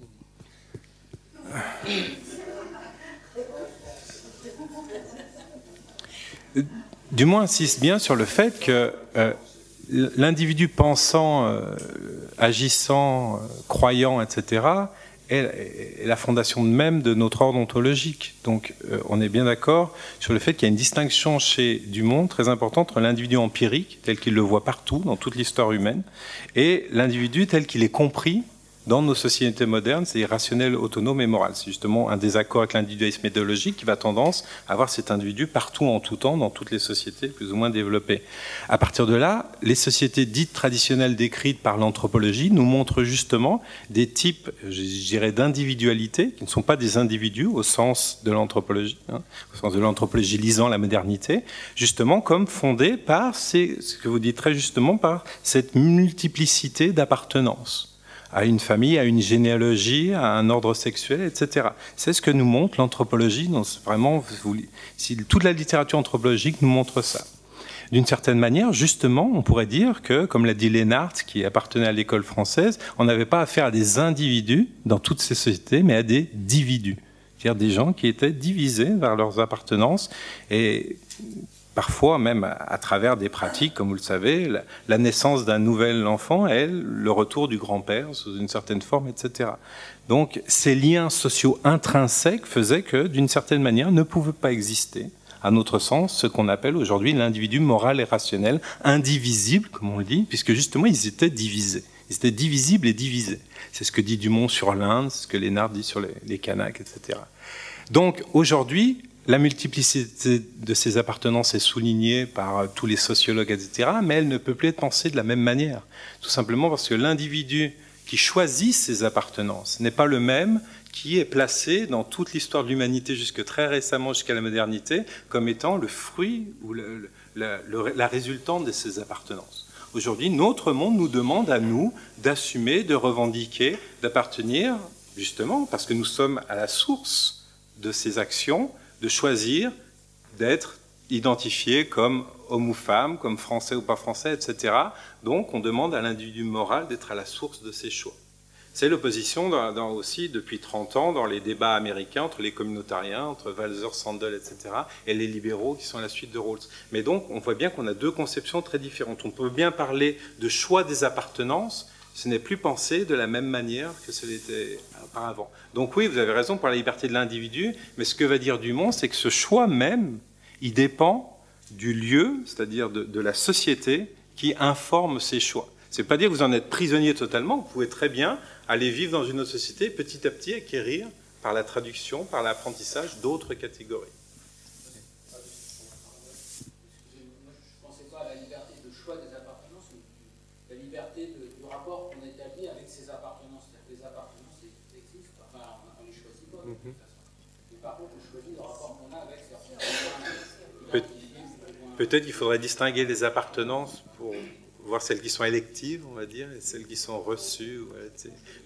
Du moins insiste bien sur le fait que euh, l'individu pensant, euh, agissant, euh, croyant, etc., est, la fondation même de notre ordre ontologique. Donc euh, on est bien d'accord sur le fait qu'il y a une distinction chez Dumont très importante entre l'individu empirique, tel qu'il le voit partout dans toute l'histoire humaine, et l'individu tel qu'il est compris dans nos sociétés modernes, c'est irrationnel, autonome et moral. C'est justement un désaccord avec l'individualisme méthodologique qui va tendance à avoir cet individu partout en tout temps dans toutes les sociétés plus ou moins développées. À partir de là, les sociétés dites traditionnelles décrites par l'anthropologie nous montrent justement des types, je dirais, d'individualité qui ne sont pas des individus au sens de l'anthropologie, hein, au sens de l'anthropologie lisant la modernité, justement comme fondés par ces, ce que vous dites très justement par cette multiplicité d'appartenances à une famille, à une généalogie, à un ordre sexuel, etc. C'est ce que nous montre l'anthropologie. Vraiment, si toute la littérature anthropologique nous montre ça. D'une certaine manière, justement, on pourrait dire que, comme l'a dit Lénart, qui appartenait à l'école française, on n'avait pas affaire à des individus dans toutes ces sociétés, mais à des dividus. C'est-à-dire des gens qui étaient divisés vers leurs appartenances et parfois même à, travers des pratiques, comme vous le savez, la, naissance d'un nouvel enfant, elle, le retour du grand-père sous une certaine forme, etc. Donc ces liens sociaux intrinsèques faisaient que, d'une certaine manière, ne pouvaient pas exister à notre sens, ce qu'on appelle aujourd'hui l'individu moral et rationnel, indivisible, comme on le dit, puisque justement ils étaient divisés. Ils étaient divisibles et divisés. C'est ce que dit Dumont sur l'Inde, ce que Lénard dit sur les, les etc. Donc aujourd'hui, la multiplicité de ces appartenances est soulignée par tous les sociologues, etc., mais elle ne peut plus être pensée de la même manière. Tout simplement parce que l'individu qui choisit ses appartenances n'est pas le même qui est placé dans toute l'histoire de l'humanité jusque très récemment, jusqu'à la modernité, comme étant le fruit ou la résultante de ces appartenances. Aujourd'hui, notre monde nous demande à nous d'assumer, de revendiquer, d'appartenir, justement, parce que nous sommes à la source de ces actions, de choisir d'être identifié comme homme ou femme, comme français ou pas français, etc. Donc on demande à l'individu moral d'être à la source de ses choix. C'est l'opposition aussi depuis 30 ans dans les débats américains entre les communautariens, entre Walzer, Sandel, etc., et les libéraux qui sont à la suite de Rawls. Mais donc, on voit bien qu'on a deux conceptions très différentes. On peut bien parler de choix des appartenances, ce n'est plus pensé de la même manière que ce l'était auparavant. Donc oui, vous avez raison pour la liberté de l'individu, mais ce que va dire Dumont, c'est que ce choix même, il dépend du lieu, c'est-à-dire de, de, la société qui informe ses choix. C'est pas dire que vous en êtes prisonnier totalement, vous pouvez très bien aller vivre dans une autre société, petit à petit acquérir par la traduction, par l'apprentissage d'autres catégories. Peut-être qu'il faudrait distinguer les appartenances pour voir celles qui sont électives, on va dire, et celles qui sont reçues.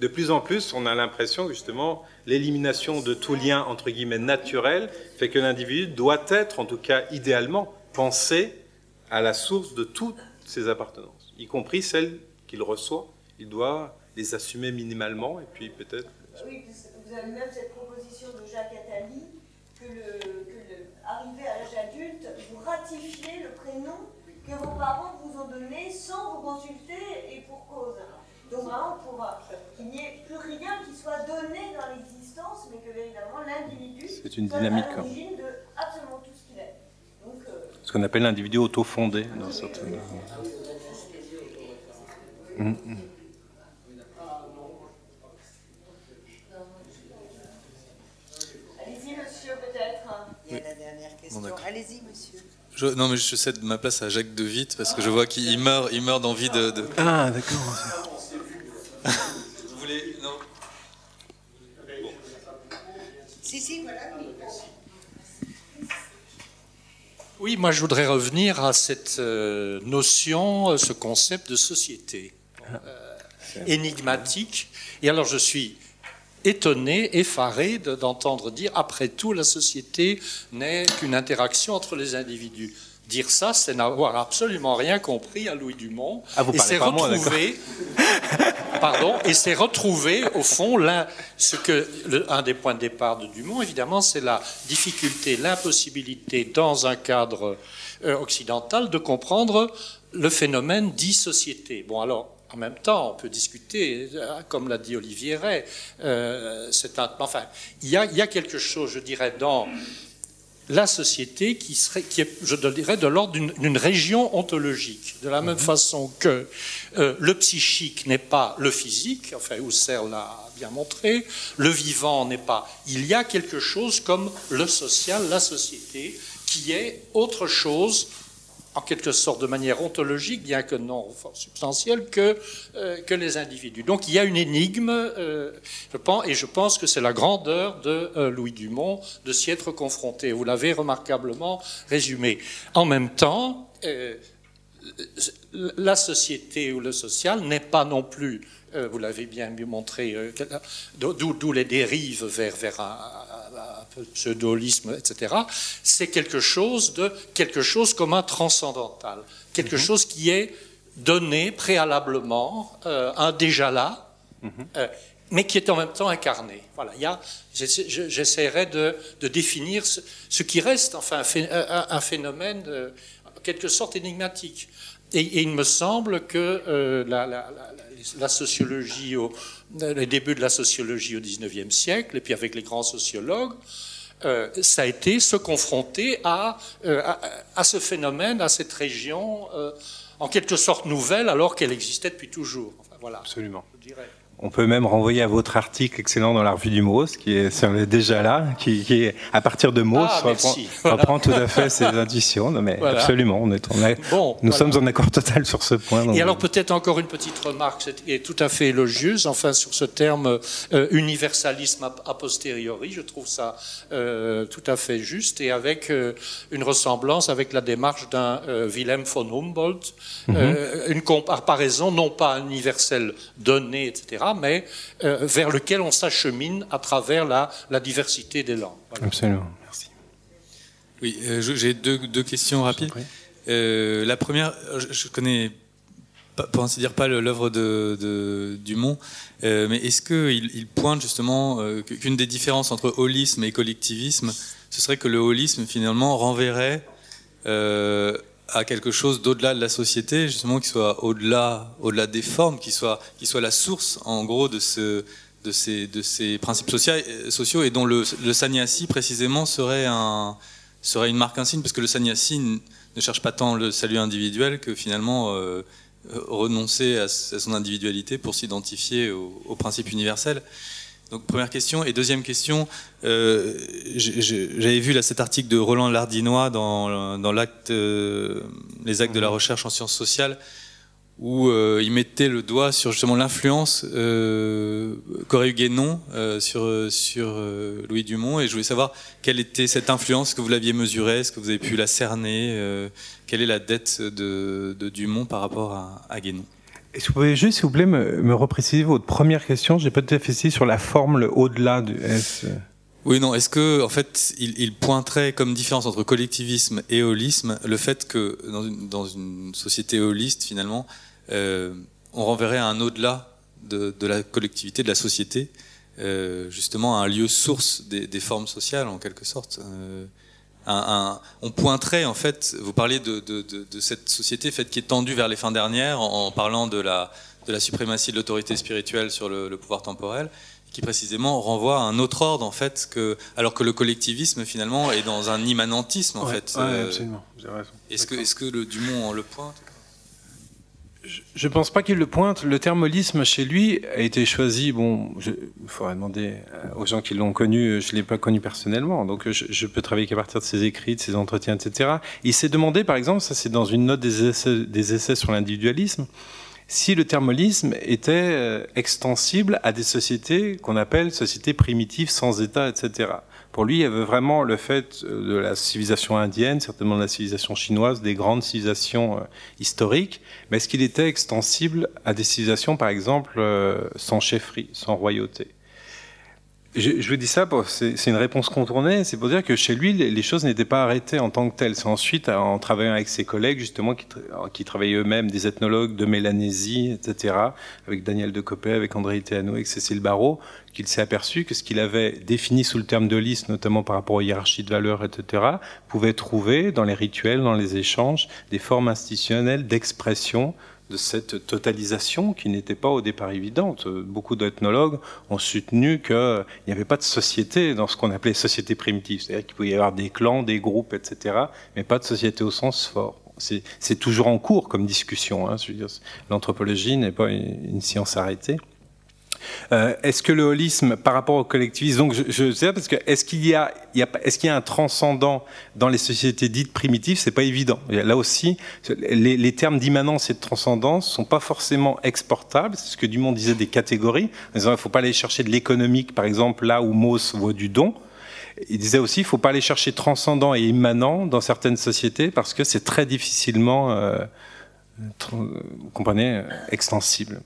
De plus en plus, on a l'impression que justement, l'élimination de tout lien, entre guillemets, naturel, fait que l'individu doit être, en tout cas idéalement, pensé à la source de toutes ses appartenances, y compris celles qu'il reçoit. Il doit les assumer minimalement, et puis peut-être... Oui, vous avez même cette proposition de Jacques Attali, que le, arrivé à l'âge adulte, vous ratifiez le prénom que vos parents vous ont donné sans vous consulter et pour cause. Donc vraiment pour qu'il n'y ait plus rien qui soit donné dans l'existence, mais que véritablement l'individu une dynamique à l'origine de absolument tout ce qu'il est. Donc, euh... Ce qu'on appelle l'individu auto-fondé dans certaines... Mmh. Allez-y, monsieur, peut-être. Il question. Bon, Allez-y, monsieur. Je, non, mais je cède ma place à Jacques De Witt parce que je vois qu'il meurt, il meurt d'envie de, de, Ah, d'accord. Vous voulez Non. Bon. Si, si, voilà. Oui, moi je voudrais revenir à cette euh, notion, ce concept de société euh, énigmatique. Et alors je suis étonné, effaré d'entendre dire, après tout, la société n'est qu'une interaction entre les individus. Dire ça, c'est n'avoir absolument rien compris à Louis Dumont. Ah, vous et c'est retrouvé, pardon, et c'est retrouvé au fond là, ce que le, un des points de départ de Dumont, évidemment, c'est la difficulté, l'impossibilité dans un cadre euh, occidental de comprendre le phénomène dit société. Bon, alors en même temps, on peut discuter, comme l'a dit Olivier Ray, euh, c'est un, enfin, il y, a, il y, a, quelque chose, je dirais, dans la société qui serait, qui est, je dirais, de l'ordre d'une région ontologique, de la même mmh. façon que euh, le psychique n'est pas le physique, enfin, Husserl l'a bien montré, le vivant n'est pas. Il y a quelque chose comme le social, la société, qui est autre chose en quelque sorte de manière ontologique, bien que non substantielle, que, euh, que les individus. Donc il y a une énigme, euh, je pense, et je pense que c'est la grandeur de euh, Louis Dumont de s'y être confronté. Vous l'avez remarquablement résumé. En même temps, la société ou le social n'est pas non plus, vous l'avez bien montré, d'où les dérives vers, vers un, pseudolisme, etc., c'est quelque chose de quelque chose comme un transcendantal, quelque mm -hmm. chose qui est donné préalablement, euh, un déjà là, mm -hmm. euh, mais qui est en même temps incarné. Voilà, il y a, j'essaierai de, de, définir ce, ce, qui reste, enfin, un, un phénomène de, en quelque sorte énigmatique. Et, et il me semble que euh, la, la, la, la, sociologie, au, les débuts de la sociologie au XIXe siècle, et puis avec les grands sociologues, euh, ça a été se confronter à, euh, à, à, ce phénomène, à cette région, euh, en quelque sorte nouvelle, alors qu'elle existait depuis toujours. Enfin, voilà. Absolument. Je dirais. On peut même renvoyer à votre article excellent dans la revue du MOS, qui est déjà là, qui, qui est à partir de MOS, ah, reprend, voilà. reprend, tout à fait ses intuitions. Non, mais voilà. absolument, on est, on est bon, nous voilà. sommes en accord total sur ce point. Et alors peut-être encore une petite remarque, qui est tout à fait élogieuse, enfin sur ce terme euh, universalisme a, posteriori, je trouve ça euh, tout à fait juste et avec euh, une ressemblance avec la démarche d'un Wilhelm von Humboldt, mm -hmm. une comparaison non pas universelle donnée, etc mais euh, vers lequel on s'achemine à travers la, la, diversité des langues. Voilà. Absolument, merci. Oui, euh, j'ai deux, deux, questions rapides. Euh, la première, je, je, connais, pour ainsi dire, pas l'œuvre de, de, Dumont, euh, mais est-ce qu'il il pointe justement euh, qu'une des différences entre holisme et collectivisme, ce serait que le holisme finalement renverrait à quelque chose d'au-delà de la société, justement, qui soit au-delà, au-delà des formes, qui soit, qui soit la source, en gros, de, ce, de, ces, de ces principes sociaux, et dont le, le sannyasi, précisément, serait, un, serait une marque insigne, parce que le sannyasi ne cherche pas tant le salut individuel que finalement euh, renoncer à, à, son individualité pour s'identifier aux au principes universels. Donc première question. Et deuxième question, euh, j'avais vu là cet article de Roland Lardinois dans, dans euh, les actes de la recherche en sciences sociales, où euh, il mettait le doigt sur justement l'influence euh, qu'aurait eu Guénon euh, sur sur euh, Louis Dumont, et je voulais savoir quelle était cette influence, que vous l'aviez mesurée, est-ce que vous avez pu la cerner, euh, quelle est la dette de, de Dumont par rapport à, à Guénon? Est-ce que vous pouvez juste, s'il vous plaît, me, me repréciser votre première question J'ai pas tout à fait sur la forme, le au-delà du S. Oui, non. Est-ce que, en fait, il, il, pointerait comme différence entre collectivisme et holisme le fait que dans une, dans une société holiste, finalement, euh, on renverrait à un au-delà de, de, la collectivité, de la société, euh, justement à un lieu source des, des, formes sociales, en quelque sorte. Euh, un, un, on pointerait en fait, vous parliez de, de, de, cette société faite qui est tendue vers les fins dernières en, en parlant de la, de la suprématie de l'autorité spirituelle sur le, le, pouvoir temporel, qui précisément renvoie à un autre ordre en fait, que, alors que le collectivisme finalement est dans un immanentisme en ouais, fait. Ouais, euh, absolument, Est-ce que, est -ce que le Dumont le pointe je ne pense pas qu'il le pointe. Le terme holisme chez lui a été choisi. Bon, il faudrait demander aux gens qui l'ont connu. Je ne l'ai pas connu personnellement, donc je, je peux travailler qu'à partir de ses écrits, de ses entretiens, etc. Il s'est demandé, par exemple, ça c'est dans une note des essais, sur l'individualisme, si le terme holisme était euh, extensible à des sociétés qu'on appelle sociétés primitives sans État, etc. Pour lui, il y avait vraiment le fait de la civilisation indienne, certainement de la civilisation chinoise, des grandes civilisations euh, historiques, mais est-ce qu'il était extensible à des civilisations, par exemple, euh, sans chefferie, sans royauté? Je, vous dis ça, c'est une réponse contournée, c'est pour dire que chez lui, les, choses n'étaient pas arrêtées en tant que telles. C'est ensuite, en travaillant avec ses collègues, justement, qui, qui travaillaient eux-mêmes, des ethnologues de Mélanésie, etc., avec Daniel de Copé, avec André Iteano, avec Cécile Barrault, qu'il s'est aperçu que ce qu'il avait défini sous le terme de liste, notamment par rapport aux hiérarchies de valeurs, etc., pouvait trouver dans les rituels, dans les échanges, des formes institutionnelles d'expression de cette totalisation qui n'était pas au départ évidente. Beaucoup d'ethnologues ont soutenu qu'il n'y avait pas de société dans ce qu'on appelait société primitive, c'est-à-dire qu'il pouvait y avoir des clans, des groupes, etc., mais pas de société au sens fort. C'est toujours en cours comme discussion. Hein, L'anthropologie n'est pas une, une science arrêtée. Euh, est-ce que le holisme par rapport au collectivisme, donc je, sais parce que est-ce qu'il y a, y a est-ce qu'il y a un transcendant dans les sociétés dites primitives C'est pas évident. Là aussi, les, les termes d'immanence et de transcendance sont pas forcément exportables. C'est ce que Dumont disait des catégories. Il faut pas aller chercher de l'économique, par exemple, là où Mauss voit du don. Il disait aussi, il ne faut pas aller chercher transcendant et immanent dans certaines sociétés parce que c'est très difficilement, euh, vous comprenez, extensible.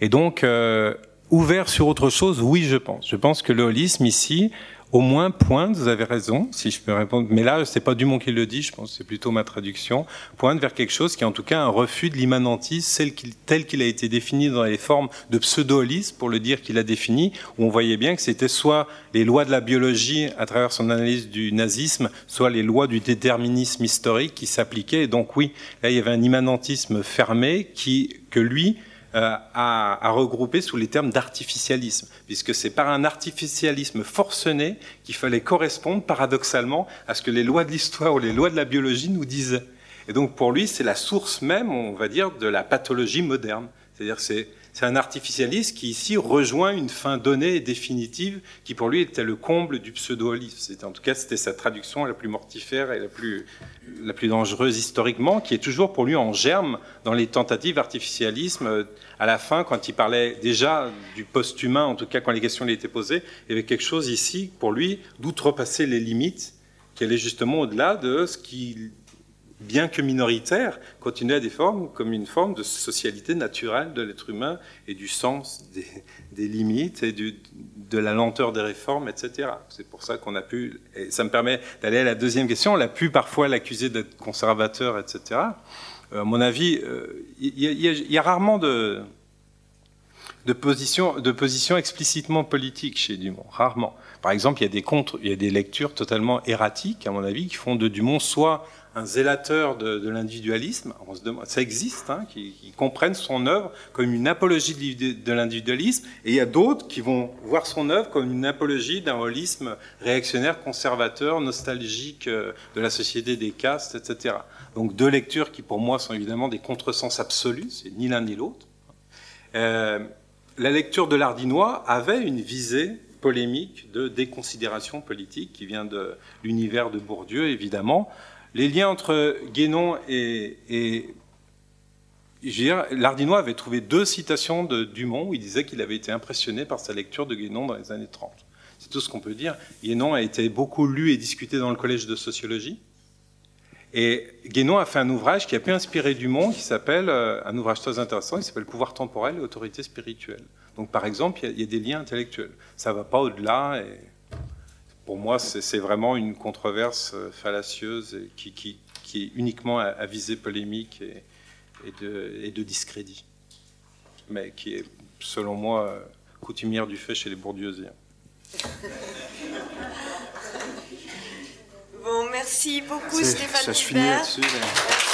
Et donc, euh, ouvert sur autre chose, oui, je pense. Je pense que le holisme ici, au moins pointe, vous avez raison, si je peux répondre, mais là, c'est pas Dumont qui le dit, je pense, c'est plutôt ma traduction, pointe vers quelque chose qui est en tout cas un refus de l'immanentisme tel qu'il a été défini dans les formes de pseudo-holisme, pour le dire qu'il a défini, où on voyait bien que c'était soit les lois de la biologie à travers son analyse du nazisme, soit les lois du déterminisme historique qui s'appliquaient. Et donc oui, là, il y avait un immanentisme fermé qui, que lui, à, à, regrouper sous les termes d'artificialisme, puisque c'est par un artificialisme forcené qu'il fallait correspondre paradoxalement à ce que les lois de l'histoire ou les lois de la biologie nous disaient. Et donc pour lui, c'est la source même, on va dire, de la pathologie moderne. C'est-à-dire c'est c'est un artificialiste qui ici rejoint une fin donnée et définitive qui pour lui était le comble du pseudo-holisme. En tout cas, c'était sa traduction la plus mortifère et la plus, la plus dangereuse historiquement, qui est toujours pour lui en germe dans les tentatives d'artificialisme. À la fin, quand il parlait déjà du post-humain, en tout cas quand les questions lui étaient posées, il y avait quelque chose ici pour lui d'outrepasser les limites qui allait justement au-delà de ce qui bien que minoritaire, continuait à des formes comme une forme de socialité naturelle de l'être humain et du sens des, limites et de la lenteur des réformes, etc. C'est pour ça qu'on a pu, et ça me permet d'aller à la deuxième question, on a pu parfois l'accuser d'être conservateur, etc. Euh, à mon avis, euh, il y, a rarement de, de position, de position explicitement politique chez Dumont, rarement. Par exemple, il y a des contre, il y a des lectures totalement erratiques, à mon avis, qui font de Dumont soit un zélateur de, l'individualisme, ça existe, hein, qui, comprennent son œuvre comme une apologie de, l'individualisme, et il y a d'autres qui vont voir son œuvre comme une apologie d'un holisme réactionnaire, conservateur, nostalgique euh, de la société des castes, etc. Donc deux lectures qui pour moi sont évidemment des contresens absolus, c'est ni l'un ni l'autre. Euh, la lecture de l'Ardinois avait une visée polémique de déconsidération politique qui vient de l'univers de Bourdieu, évidemment, les liens entre Guénon et, et L'Ardinois avait trouvé deux citations de Dumont où il disait qu'il avait été impressionné par sa lecture de Guénon dans les années 30. C'est tout ce qu'on peut dire. Guénon a été beaucoup lu et discuté dans le collège de sociologie. Et Guénon a fait un ouvrage qui a pu inspirer Dumont, qui s'appelle, euh, un ouvrage très intéressant, qui s'appelle Pouvoir temporel et autorité spirituelle. Donc par exemple, il y, a des liens intellectuels. Ça ne va pas au-delà. Pour moi, c'est vraiment une controverse euh, fallacieuse qui, est uniquement à, visée polémique et, de, discrédit, mais qui est, selon moi, euh, coutumière du fait chez les bourdieusiens. Bon, merci beaucoup Stéphane Hubert.